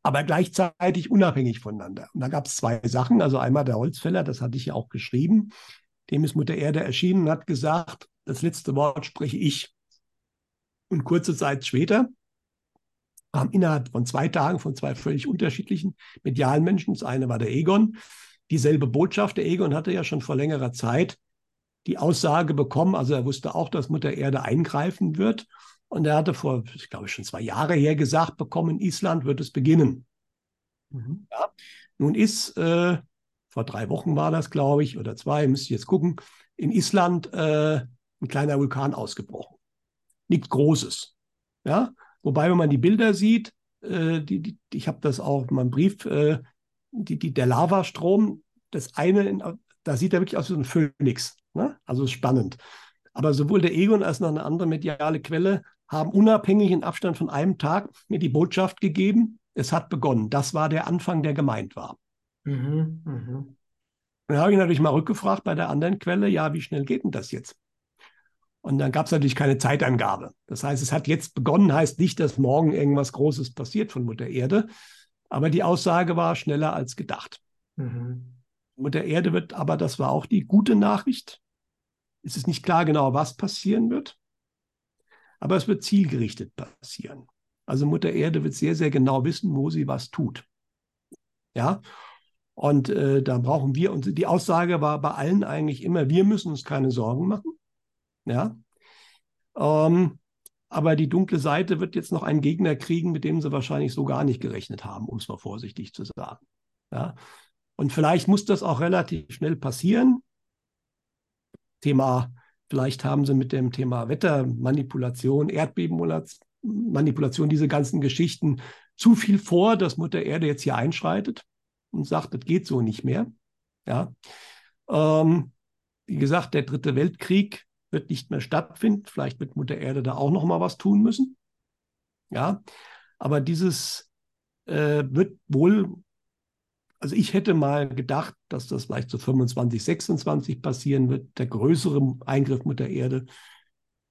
aber gleichzeitig unabhängig voneinander. Und da gab es zwei Sachen. Also einmal der Holzfäller, das hatte ich ja auch geschrieben, dem ist Mutter Erde erschienen und hat gesagt, das letzte Wort spreche ich. Und kurze Zeit später kam innerhalb von zwei Tagen von zwei völlig unterschiedlichen medialen Menschen, das eine war der Egon, dieselbe Botschaft. Der Egon hatte ja schon vor längerer Zeit die Aussage bekommen, also er wusste auch, dass Mutter Erde eingreifen wird. Und er hatte vor, ich glaube, schon zwei Jahre her gesagt bekommen, in Island wird es beginnen. Mhm. Ja. Nun ist, äh, vor drei Wochen war das, glaube ich, oder zwei, müsste ich jetzt gucken, in Island äh, ein kleiner Vulkan ausgebrochen. Nichts Großes. Ja? Wobei, wenn man die Bilder sieht, äh, die, die, ich habe das auch in meinem Brief äh, die, die, der Lavastrom, das eine, da sieht er wirklich aus wie ein Phönix. Ne? Also spannend. Aber sowohl der Egon als noch eine andere mediale Quelle haben unabhängig in Abstand von einem Tag mir die Botschaft gegeben, es hat begonnen. Das war der Anfang, der gemeint war. Mhm, mh. Dann habe ich natürlich mal rückgefragt bei der anderen Quelle, ja, wie schnell geht denn das jetzt? Und dann gab es natürlich keine Zeitangabe. Das heißt, es hat jetzt begonnen, heißt nicht, dass morgen irgendwas Großes passiert von Mutter Erde. Aber die Aussage war schneller als gedacht. Mhm. Mutter Erde wird, aber das war auch die gute Nachricht. Es ist nicht klar genau, was passieren wird, aber es wird zielgerichtet passieren. Also Mutter Erde wird sehr, sehr genau wissen, wo sie was tut. Ja, und äh, da brauchen wir, und die Aussage war bei allen eigentlich immer, wir müssen uns keine Sorgen machen. Ja. Ähm, aber die dunkle Seite wird jetzt noch einen Gegner kriegen, mit dem sie wahrscheinlich so gar nicht gerechnet haben, um es mal vorsichtig zu sagen. Ja. Und vielleicht muss das auch relativ schnell passieren. Thema, vielleicht haben sie mit dem Thema Wettermanipulation, Erdbebenmanipulation, diese ganzen Geschichten zu viel vor, dass Mutter Erde jetzt hier einschreitet und sagt, das geht so nicht mehr. Ja. Ähm, wie gesagt, der dritte Weltkrieg wird nicht mehr stattfinden. Vielleicht wird Mutter Erde da auch noch mal was tun müssen. Ja, aber dieses äh, wird wohl also ich hätte mal gedacht, dass das vielleicht so 25, 26 passieren wird, der größere Eingriff mit der Erde.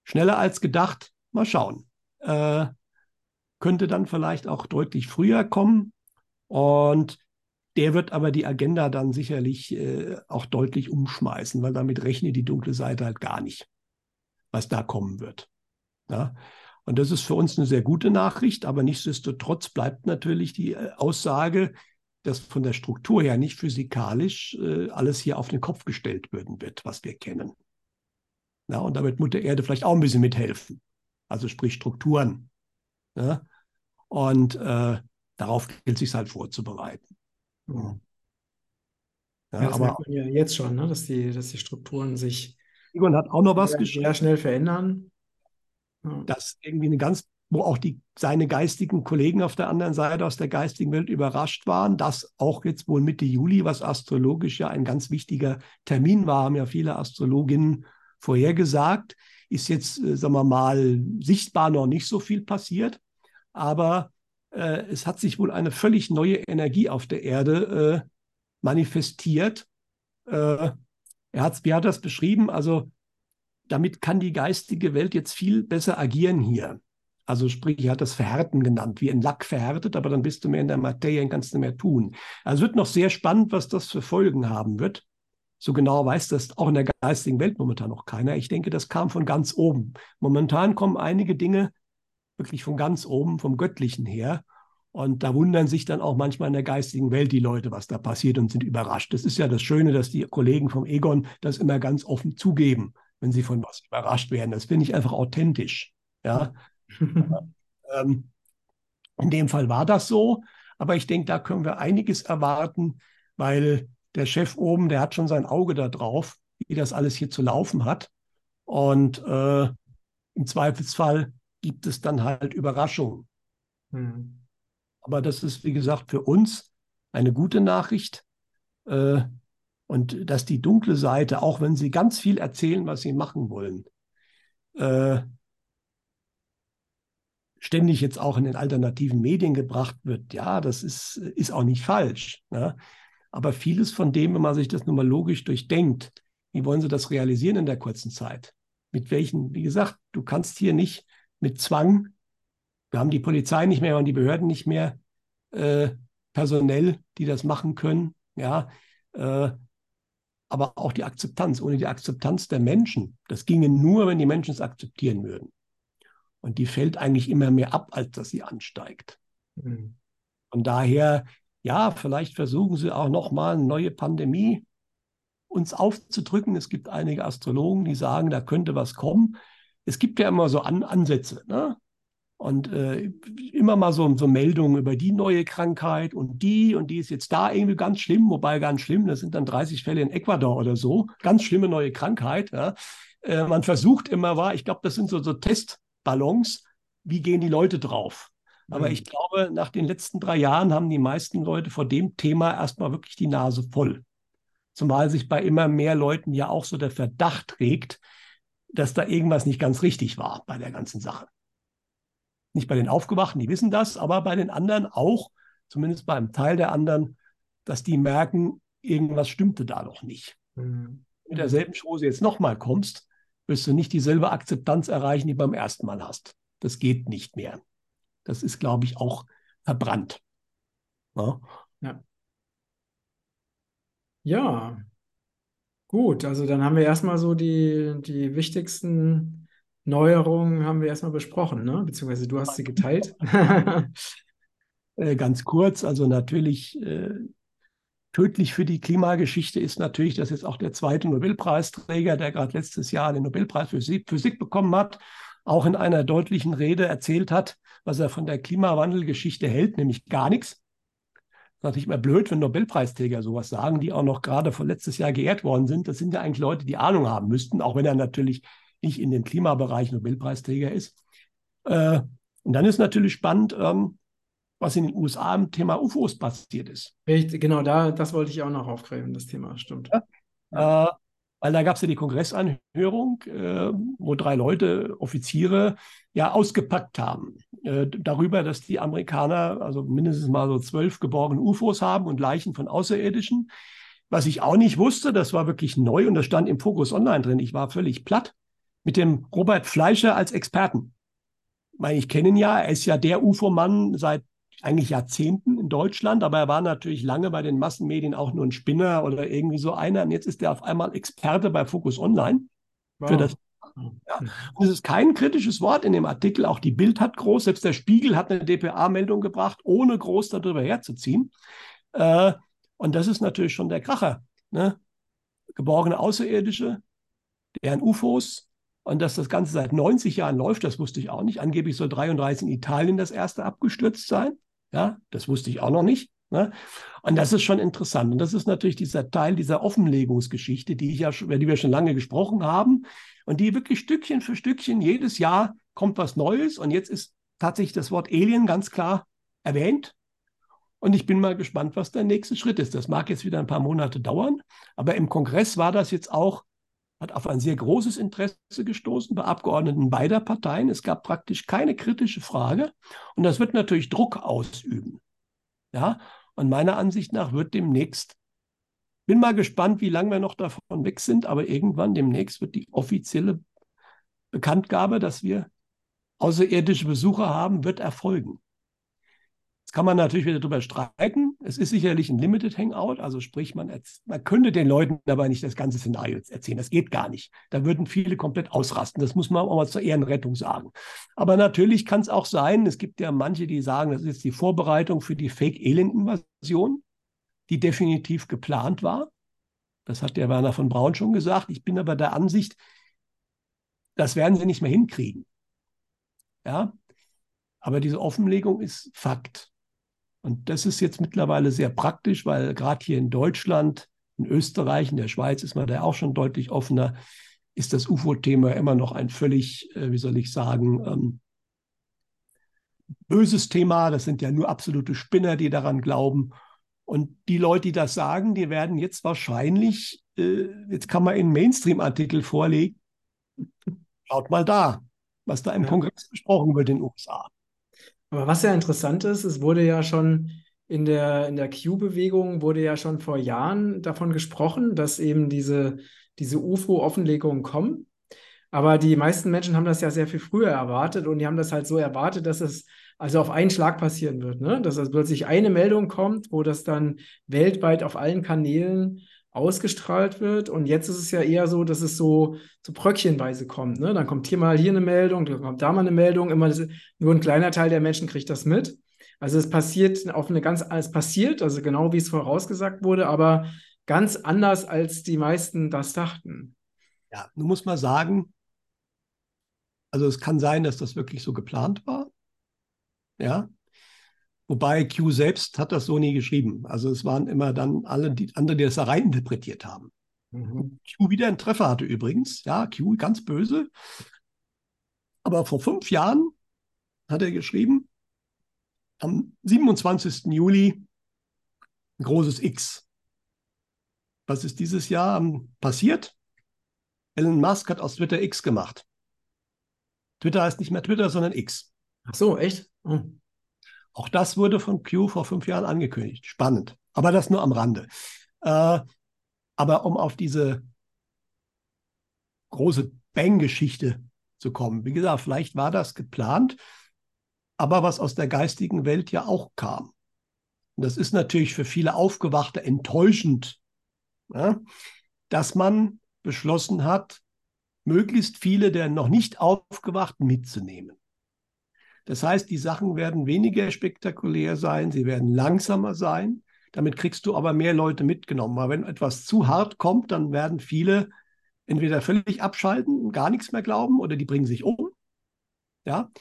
Schneller als gedacht, mal schauen. Äh, könnte dann vielleicht auch deutlich früher kommen. Und der wird aber die Agenda dann sicherlich äh, auch deutlich umschmeißen, weil damit rechnet die dunkle Seite halt gar nicht, was da kommen wird. Ja? Und das ist für uns eine sehr gute Nachricht, aber nichtsdestotrotz bleibt natürlich die äh, Aussage, dass von der Struktur her nicht physikalisch äh, alles hier auf den Kopf gestellt werden wird, was wir kennen. Ja, und da wird Mutter Erde vielleicht auch ein bisschen mithelfen. Also sprich Strukturen. Ja? Und äh, darauf gilt es sich halt vorzubereiten. Ja, ja, das aber merkt man ja jetzt schon, ne? dass, die, dass die Strukturen sich Egon hat auch noch was sehr, sehr schnell verändern. Ja. Dass irgendwie eine ganz wo auch die, seine geistigen Kollegen auf der anderen Seite aus der geistigen Welt überrascht waren, dass auch jetzt wohl Mitte Juli, was astrologisch ja ein ganz wichtiger Termin war, haben ja viele Astrologinnen vorhergesagt, ist jetzt, äh, sagen wir mal, sichtbar noch nicht so viel passiert, aber äh, es hat sich wohl eine völlig neue Energie auf der Erde äh, manifestiert. Äh, er hat, wie hat das beschrieben? Also damit kann die geistige Welt jetzt viel besser agieren hier. Also sprich, er hat das Verhärten genannt, wie ein Lack verhärtet, aber dann bist du mehr in der Materie und kannst nicht mehr tun. Also wird noch sehr spannend, was das für Folgen haben wird. So genau weiß das auch in der geistigen Welt momentan noch keiner. Ich denke, das kam von ganz oben. Momentan kommen einige Dinge wirklich von ganz oben, vom Göttlichen her. Und da wundern sich dann auch manchmal in der geistigen Welt die Leute, was da passiert und sind überrascht. Das ist ja das Schöne, dass die Kollegen vom Egon das immer ganz offen zugeben, wenn sie von was überrascht werden. Das finde ich einfach authentisch. Ja, *laughs* ähm, in dem Fall war das so, aber ich denke, da können wir einiges erwarten, weil der Chef oben, der hat schon sein Auge da drauf, wie das alles hier zu laufen hat. Und äh, im Zweifelsfall gibt es dann halt Überraschungen. Mhm. Aber das ist, wie gesagt, für uns eine gute Nachricht. Äh, und dass die dunkle Seite, auch wenn sie ganz viel erzählen, was sie machen wollen, äh, ständig jetzt auch in den alternativen Medien gebracht wird, ja, das ist, ist auch nicht falsch. Ne? Aber vieles von dem, wenn man sich das nun mal logisch durchdenkt, wie wollen sie das realisieren in der kurzen Zeit? Mit welchen, wie gesagt, du kannst hier nicht mit Zwang, wir haben die Polizei nicht mehr und die Behörden nicht mehr äh, personell, die das machen können, ja, äh, aber auch die Akzeptanz, ohne die Akzeptanz der Menschen, das ginge nur, wenn die Menschen es akzeptieren würden. Und die fällt eigentlich immer mehr ab, als dass sie ansteigt. Mhm. Von daher, ja, vielleicht versuchen sie auch nochmal eine neue Pandemie uns aufzudrücken. Es gibt einige Astrologen, die sagen, da könnte was kommen. Es gibt ja immer so An Ansätze. Ne? Und äh, immer mal so, so Meldungen über die neue Krankheit und die und die ist jetzt da irgendwie ganz schlimm, wobei ganz schlimm, das sind dann 30 Fälle in Ecuador oder so, ganz schlimme neue Krankheit. Ja? Äh, man versucht immer, war, ich glaube, das sind so, so Test, Ballons, wie gehen die Leute drauf? Aber mhm. ich glaube, nach den letzten drei Jahren haben die meisten Leute vor dem Thema erstmal wirklich die Nase voll. Zumal sich bei immer mehr Leuten ja auch so der Verdacht regt, dass da irgendwas nicht ganz richtig war bei der ganzen Sache. Nicht bei den Aufgewachten, die wissen das, aber bei den anderen auch, zumindest beim Teil der anderen, dass die merken, irgendwas stimmte da doch nicht. Mhm. Mit derselben Chose jetzt nochmal kommst, wirst du nicht dieselbe Akzeptanz erreichen, die beim ersten Mal hast. Das geht nicht mehr. Das ist, glaube ich, auch verbrannt. Ja. ja. Ja, gut. Also dann haben wir erstmal so die, die wichtigsten Neuerungen haben wir erstmal besprochen, ne? Beziehungsweise du hast sie geteilt. *laughs* Äh, ganz kurz, also natürlich äh, tödlich für die Klimageschichte ist natürlich, dass jetzt auch der zweite Nobelpreisträger, der gerade letztes Jahr den Nobelpreis für Physik bekommen hat, auch in einer deutlichen Rede erzählt hat, was er von der Klimawandelgeschichte hält, nämlich gar nichts natürlich immer blöd, wenn Nobelpreisträger sowas sagen, die auch noch gerade vor letztes Jahr geehrt worden sind. Das sind ja eigentlich Leute, die Ahnung haben müssten, auch wenn er natürlich nicht in dem Klimabereich Nobelpreisträger ist. Äh, und dann ist natürlich spannend, ähm, was in den USA im Thema UFOs passiert ist. Richtig, genau, da, das wollte ich auch noch aufgreifen, das Thema, stimmt. Ja. Äh, weil da gab es ja die Kongressanhörung, äh, wo drei Leute, Offiziere, ja ausgepackt haben äh, darüber, dass die Amerikaner also mindestens mal so zwölf geborgene UFOs haben und Leichen von Außerirdischen. Was ich auch nicht wusste, das war wirklich neu und das stand im Fokus Online drin. Ich war völlig platt mit dem Robert Fleischer als Experten. Ich, meine, ich kenne ihn ja, er ist ja der UFO-Mann seit eigentlich Jahrzehnten in Deutschland, aber er war natürlich lange bei den Massenmedien auch nur ein Spinner oder irgendwie so einer. Und jetzt ist er auf einmal Experte bei Focus Online wow. für das. Ja. Und es ist kein kritisches Wort in dem Artikel. Auch die Bild hat groß, selbst der Spiegel hat eine DPA-Meldung gebracht, ohne groß darüber herzuziehen. Äh, und das ist natürlich schon der Kracher. Ne? Geborgene Außerirdische, deren UFOs, und dass das Ganze seit 90 Jahren läuft, das wusste ich auch nicht. Angeblich soll 33 in Italien das erste abgestürzt sein. Ja, das wusste ich auch noch nicht. Ne? Und das ist schon interessant. Und das ist natürlich dieser Teil dieser Offenlegungsgeschichte, die ich ja, über die wir schon lange gesprochen haben und die wirklich Stückchen für Stückchen jedes Jahr kommt was Neues. Und jetzt ist tatsächlich das Wort Alien ganz klar erwähnt. Und ich bin mal gespannt, was der nächste Schritt ist. Das mag jetzt wieder ein paar Monate dauern, aber im Kongress war das jetzt auch hat auf ein sehr großes Interesse gestoßen bei Abgeordneten beider Parteien. Es gab praktisch keine kritische Frage. Und das wird natürlich Druck ausüben. Ja, und meiner Ansicht nach wird demnächst, bin mal gespannt, wie lange wir noch davon weg sind, aber irgendwann demnächst wird die offizielle Bekanntgabe, dass wir außerirdische Besucher haben, wird erfolgen kann man natürlich wieder darüber streiten. Es ist sicherlich ein Limited Hangout, also sprich, man, man könnte den Leuten aber nicht das ganze Szenario erzählen. Das geht gar nicht. Da würden viele komplett ausrasten. Das muss man auch mal zur Ehrenrettung sagen. Aber natürlich kann es auch sein, es gibt ja manche, die sagen, das ist jetzt die Vorbereitung für die Fake-Elend-Invasion, die definitiv geplant war. Das hat der Werner von Braun schon gesagt. Ich bin aber der Ansicht, das werden sie nicht mehr hinkriegen. Ja, aber diese Offenlegung ist Fakt. Und das ist jetzt mittlerweile sehr praktisch, weil gerade hier in Deutschland, in Österreich, in der Schweiz ist man da auch schon deutlich offener, ist das UFO-Thema immer noch ein völlig, äh, wie soll ich sagen, ähm, böses Thema. Das sind ja nur absolute Spinner, die daran glauben. Und die Leute, die das sagen, die werden jetzt wahrscheinlich, äh, jetzt kann man einen Mainstream-Artikel vorlegen. Schaut mal da, was da im ja. Kongress besprochen wird in den USA. Aber was ja interessant ist, es wurde ja schon in der, in der Q-Bewegung wurde ja schon vor Jahren davon gesprochen, dass eben diese, diese UFO-Offenlegungen kommen. Aber die meisten Menschen haben das ja sehr viel früher erwartet und die haben das halt so erwartet, dass es also auf einen Schlag passieren wird, ne? Dass also plötzlich eine Meldung kommt, wo das dann weltweit auf allen Kanälen ausgestrahlt wird. Und jetzt ist es ja eher so, dass es so, so bröckchenweise kommt. Ne? Dann kommt hier mal hier eine Meldung, dann kommt da mal eine Meldung. Immer das, nur ein kleiner Teil der Menschen kriegt das mit. Also es passiert auf eine ganz, es passiert, also genau wie es vorausgesagt wurde, aber ganz anders, als die meisten das dachten. Ja, nun muss man sagen, also es kann sein, dass das wirklich so geplant war. Ja, Wobei Q selbst hat das so nie geschrieben. Also es waren immer dann alle die anderen, die das da reininterpretiert haben. Mhm. Q wieder einen Treffer hatte übrigens. Ja, Q ganz böse. Aber vor fünf Jahren hat er geschrieben, am 27. Juli ein großes X. Was ist dieses Jahr passiert? Elon Musk hat aus Twitter X gemacht. Twitter heißt nicht mehr Twitter, sondern X. Ach so, echt? Oh. Auch das wurde von Q vor fünf Jahren angekündigt. Spannend. Aber das nur am Rande. Äh, aber um auf diese große Bang-Geschichte zu kommen. Wie gesagt, vielleicht war das geplant, aber was aus der geistigen Welt ja auch kam. Und das ist natürlich für viele Aufgewachte enttäuschend, ja, dass man beschlossen hat, möglichst viele der noch nicht Aufgewachten mitzunehmen. Das heißt, die Sachen werden weniger spektakulär sein, sie werden langsamer sein. Damit kriegst du aber mehr Leute mitgenommen. Aber wenn etwas zu hart kommt, dann werden viele entweder völlig abschalten und gar nichts mehr glauben oder die bringen sich um. Ja,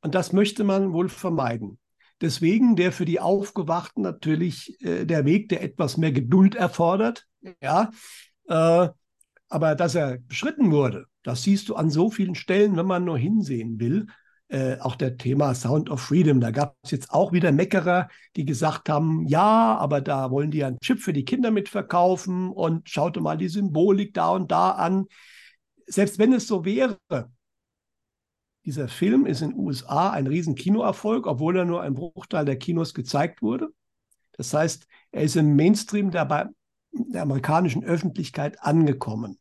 und das möchte man wohl vermeiden. Deswegen der für die Aufgewachten natürlich äh, der Weg, der etwas mehr Geduld erfordert. Ja, äh, aber dass er beschritten wurde, das siehst du an so vielen Stellen, wenn man nur hinsehen will. Äh, auch der Thema Sound of Freedom. Da gab es jetzt auch wieder Meckerer, die gesagt haben, ja, aber da wollen die einen Chip für die Kinder mitverkaufen und schaute mal die Symbolik da und da an. Selbst wenn es so wäre, dieser Film ist in den USA ein riesen Kinoerfolg, obwohl er nur ein Bruchteil der Kinos gezeigt wurde. Das heißt, er ist im Mainstream der, der amerikanischen Öffentlichkeit angekommen.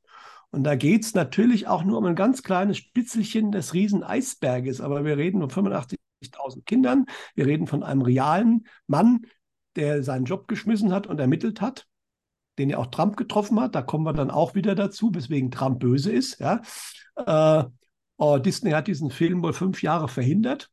Und da geht es natürlich auch nur um ein ganz kleines Spitzelchen des riesen Eisberges. Aber wir reden um 85.000 Kindern. Wir reden von einem realen Mann, der seinen Job geschmissen hat und ermittelt hat, den ja auch Trump getroffen hat. Da kommen wir dann auch wieder dazu, weswegen Trump böse ist. Ja. Äh, oh, Disney hat diesen Film wohl fünf Jahre verhindert,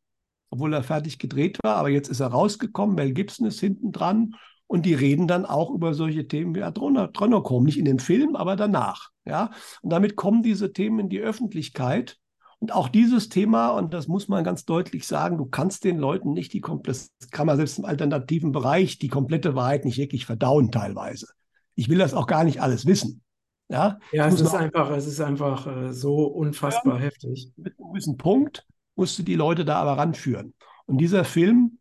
obwohl er fertig gedreht war. Aber jetzt ist er rausgekommen. Mel Gibson ist hinten dran. Und die reden dann auch über solche Themen wie Adrenochrom, nicht in dem Film, aber danach. Ja? Und damit kommen diese Themen in die Öffentlichkeit. Und auch dieses Thema, und das muss man ganz deutlich sagen, du kannst den Leuten nicht die komplette, das kann man selbst im alternativen Bereich, die komplette Wahrheit nicht wirklich verdauen teilweise. Ich will das auch gar nicht alles wissen. Ja, ja es, ist einfach, es ist einfach äh, so unfassbar ja, heftig. Mit einem gewissen Punkt musst du die Leute da aber ranführen. Und dieser Film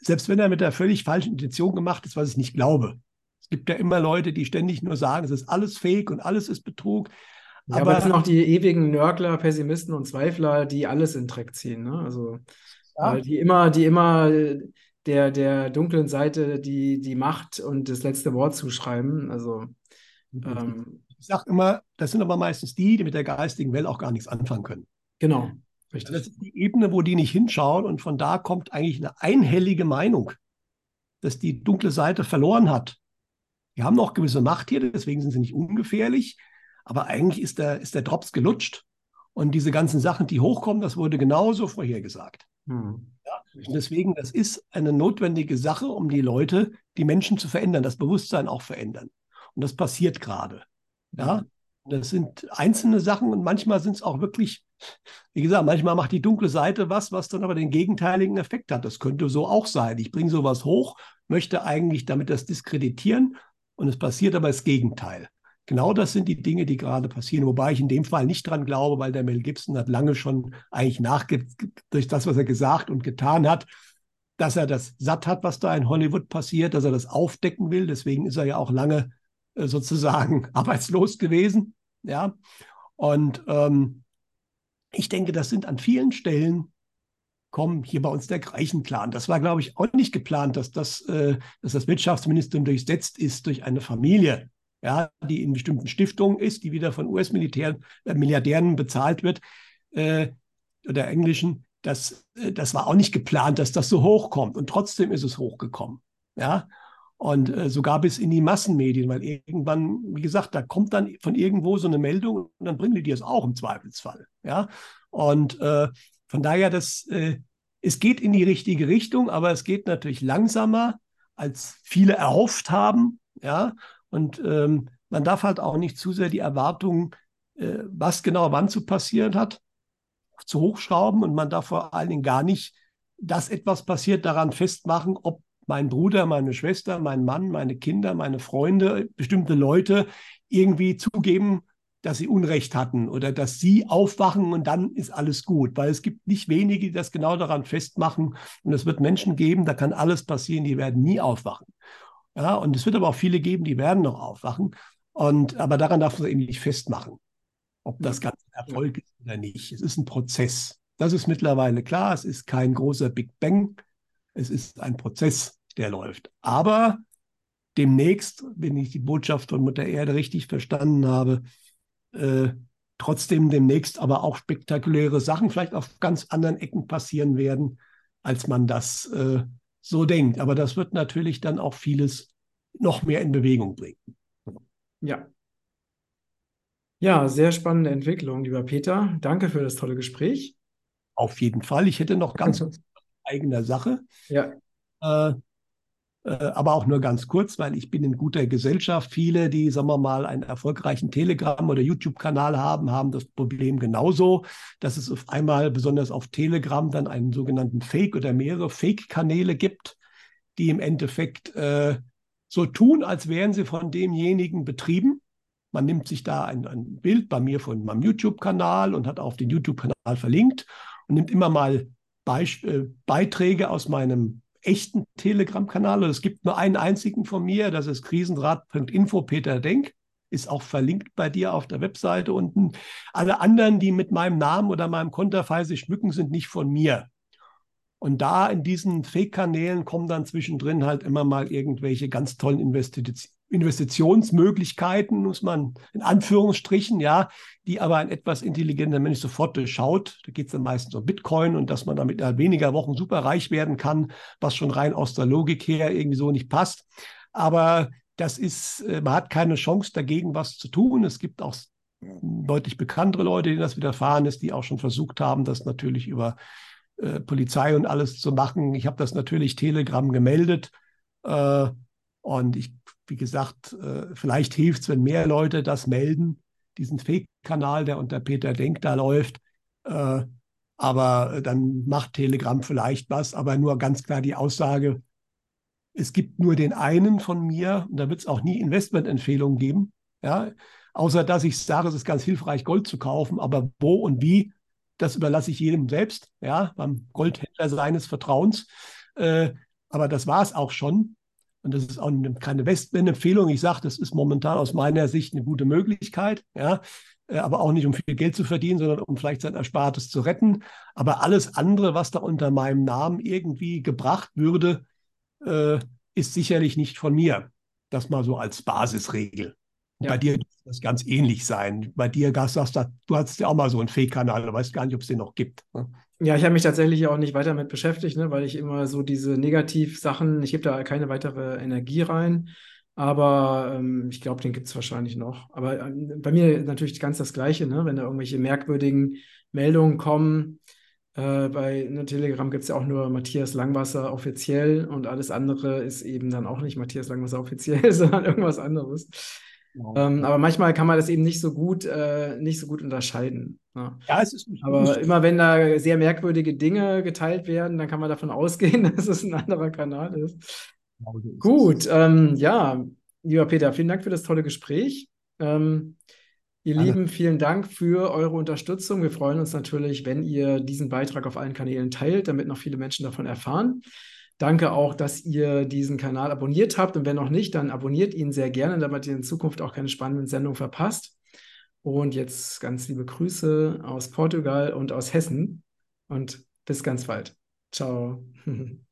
selbst wenn er mit der völlig falschen Intention gemacht ist, was ich nicht glaube. Es gibt ja immer Leute, die ständig nur sagen, es ist alles Fake und alles ist Betrug. Ja, aber, aber das sind auch die ewigen Nörgler, Pessimisten und Zweifler, die alles in Dreck ziehen. Ne? Also ja. die immer, die immer der, der dunklen Seite die, die Macht und das letzte Wort zuschreiben. Also ähm, ich sage immer, das sind aber meistens die, die mit der geistigen Welt auch gar nichts anfangen können. Genau. Richtig. Das ist die Ebene, wo die nicht hinschauen und von da kommt eigentlich eine einhellige Meinung, dass die dunkle Seite verloren hat. Die haben noch gewisse Macht hier, deswegen sind sie nicht ungefährlich, aber eigentlich ist der, ist der Drops gelutscht und diese ganzen Sachen, die hochkommen, das wurde genauso vorhergesagt. Hm. Ja, und deswegen, das ist eine notwendige Sache, um die Leute, die Menschen zu verändern, das Bewusstsein auch verändern. Und das passiert gerade. Ja, das sind einzelne Sachen und manchmal sind es auch wirklich, wie gesagt, manchmal macht die dunkle Seite was, was dann aber den gegenteiligen Effekt hat. Das könnte so auch sein. Ich bringe sowas hoch, möchte eigentlich damit das diskreditieren und es passiert aber das Gegenteil. Genau das sind die Dinge, die gerade passieren, wobei ich in dem Fall nicht dran glaube, weil der Mel Gibson hat lange schon eigentlich nachge durch das, was er gesagt und getan hat, dass er das satt hat, was da in Hollywood passiert, dass er das aufdecken will. Deswegen ist er ja auch lange äh, sozusagen *laughs* arbeitslos gewesen. Ja, und ähm, ich denke, das sind an vielen Stellen kommen hier bei uns der Greichenclan. Das war, glaube ich, auch nicht geplant, dass das, äh, dass das Wirtschaftsministerium durchsetzt ist durch eine Familie, ja, die in bestimmten Stiftungen ist, die wieder von US-Milliardären äh, bezahlt wird äh, oder englischen. Das, äh, das war auch nicht geplant, dass das so hochkommt. Und trotzdem ist es hochgekommen. Ja, und äh, sogar bis in die Massenmedien, weil irgendwann, wie gesagt, da kommt dann von irgendwo so eine Meldung und dann bringen die dir es auch im Zweifelsfall. Ja, und äh, von daher, das, äh, es geht in die richtige Richtung, aber es geht natürlich langsamer, als viele erhofft haben. Ja, und ähm, man darf halt auch nicht zu sehr die Erwartungen, äh, was genau wann zu passieren hat, zu hochschrauben und man darf vor allen Dingen gar nicht, dass etwas passiert, daran festmachen, ob mein Bruder, meine Schwester, mein Mann, meine Kinder, meine Freunde, bestimmte Leute irgendwie zugeben dass sie Unrecht hatten oder dass sie aufwachen und dann ist alles gut, weil es gibt nicht wenige, die das genau daran festmachen und es wird Menschen geben, da kann alles passieren, die werden nie aufwachen. Ja, und es wird aber auch viele geben, die werden noch aufwachen und aber daran darf man eben nicht festmachen, ob das Ganze Erfolg ist oder nicht. Es ist ein Prozess. Das ist mittlerweile klar. Es ist kein großer Big Bang. Es ist ein Prozess, der läuft. Aber demnächst, wenn ich die Botschaft von Mutter Erde richtig verstanden habe, äh, trotzdem demnächst aber auch spektakuläre Sachen vielleicht auf ganz anderen Ecken passieren werden, als man das äh, so denkt. Aber das wird natürlich dann auch vieles noch mehr in Bewegung bringen. Ja. Ja, sehr spannende Entwicklung, lieber Peter. Danke für das tolle Gespräch. Auf jeden Fall. Ich hätte noch ganz *laughs* eigener Sache. Ja. Äh, aber auch nur ganz kurz, weil ich bin in guter Gesellschaft. Viele, die, sagen wir mal, einen erfolgreichen Telegram- oder YouTube-Kanal haben, haben das Problem genauso, dass es auf einmal, besonders auf Telegram, dann einen sogenannten Fake oder mehrere Fake-Kanäle gibt, die im Endeffekt äh, so tun, als wären sie von demjenigen betrieben. Man nimmt sich da ein, ein Bild bei mir von meinem YouTube-Kanal und hat auf den YouTube-Kanal verlinkt und nimmt immer mal Beisp äh, Beiträge aus meinem echten Telegram-Kanal. Es gibt nur einen einzigen von mir, das ist krisenrat.info Peter Denk. Ist auch verlinkt bei dir auf der Webseite unten. Alle anderen, die mit meinem Namen oder meinem Konterfei sich schmücken, sind nicht von mir. Und da in diesen Fake-Kanälen kommen dann zwischendrin halt immer mal irgendwelche ganz tollen Investitionen Investitionsmöglichkeiten, muss man in Anführungsstrichen, ja, die aber ein etwas intelligenter Mensch sofort durchschaut. Da geht es dann meistens um Bitcoin und dass man damit in weniger Wochen super reich werden kann, was schon rein aus der Logik her irgendwie so nicht passt. Aber das ist, äh, man hat keine Chance dagegen, was zu tun. Es gibt auch deutlich bekanntere Leute, denen das widerfahren ist, die auch schon versucht haben, das natürlich über äh, Polizei und alles zu machen. Ich habe das natürlich Telegram gemeldet. Äh, und ich, wie gesagt, äh, vielleicht hilft es, wenn mehr Leute das melden, diesen Fake-Kanal, der unter Peter Denk da läuft. Äh, aber dann macht Telegram vielleicht was, aber nur ganz klar die Aussage, es gibt nur den einen von mir und da wird es auch nie Investmentempfehlungen geben. Ja, außer dass ich sage, es ist ganz hilfreich, Gold zu kaufen, aber wo und wie, das überlasse ich jedem selbst, ja, beim Goldhändler seines Vertrauens. Äh, aber das war es auch schon. Und das ist auch keine Westband-Empfehlung. Ich sage, das ist momentan aus meiner Sicht eine gute Möglichkeit, ja, äh, aber auch nicht um viel Geld zu verdienen, sondern um vielleicht sein Erspartes zu retten. Aber alles andere, was da unter meinem Namen irgendwie gebracht würde, äh, ist sicherlich nicht von mir. Das mal so als Basisregel. Ja. Bei dir wird das ganz ähnlich sein. Bei dir, Gas, sagst du, du hattest ja auch mal so einen Fake-Kanal, du weißt gar nicht, ob es den noch gibt. Ne? Ja, ich habe mich tatsächlich auch nicht weiter damit beschäftigt, ne, weil ich immer so diese Negativsachen, ich gebe da keine weitere Energie rein. Aber ähm, ich glaube, den gibt es wahrscheinlich noch. Aber ähm, bei mir natürlich ganz das Gleiche, ne? wenn da irgendwelche merkwürdigen Meldungen kommen. Äh, bei ne, Telegram gibt es ja auch nur Matthias Langwasser offiziell und alles andere ist eben dann auch nicht Matthias Langwasser offiziell, *laughs* sondern irgendwas anderes. Ähm, aber manchmal kann man das eben nicht so gut, äh, nicht so gut unterscheiden. Ja, ja es ist nicht Aber gut. immer wenn da sehr merkwürdige Dinge geteilt werden, dann kann man davon *laughs* ausgehen, dass es ein anderer Kanal ist. Genau ist gut, ähm, ja, lieber Peter, vielen Dank für das tolle Gespräch. Ähm, ihr Alle. Lieben, vielen Dank für eure Unterstützung. Wir freuen uns natürlich, wenn ihr diesen Beitrag auf allen Kanälen teilt, damit noch viele Menschen davon erfahren. Danke auch, dass ihr diesen Kanal abonniert habt. Und wenn noch nicht, dann abonniert ihn sehr gerne, damit ihr in Zukunft auch keine spannenden Sendungen verpasst. Und jetzt ganz liebe Grüße aus Portugal und aus Hessen. Und bis ganz bald. Ciao. *laughs*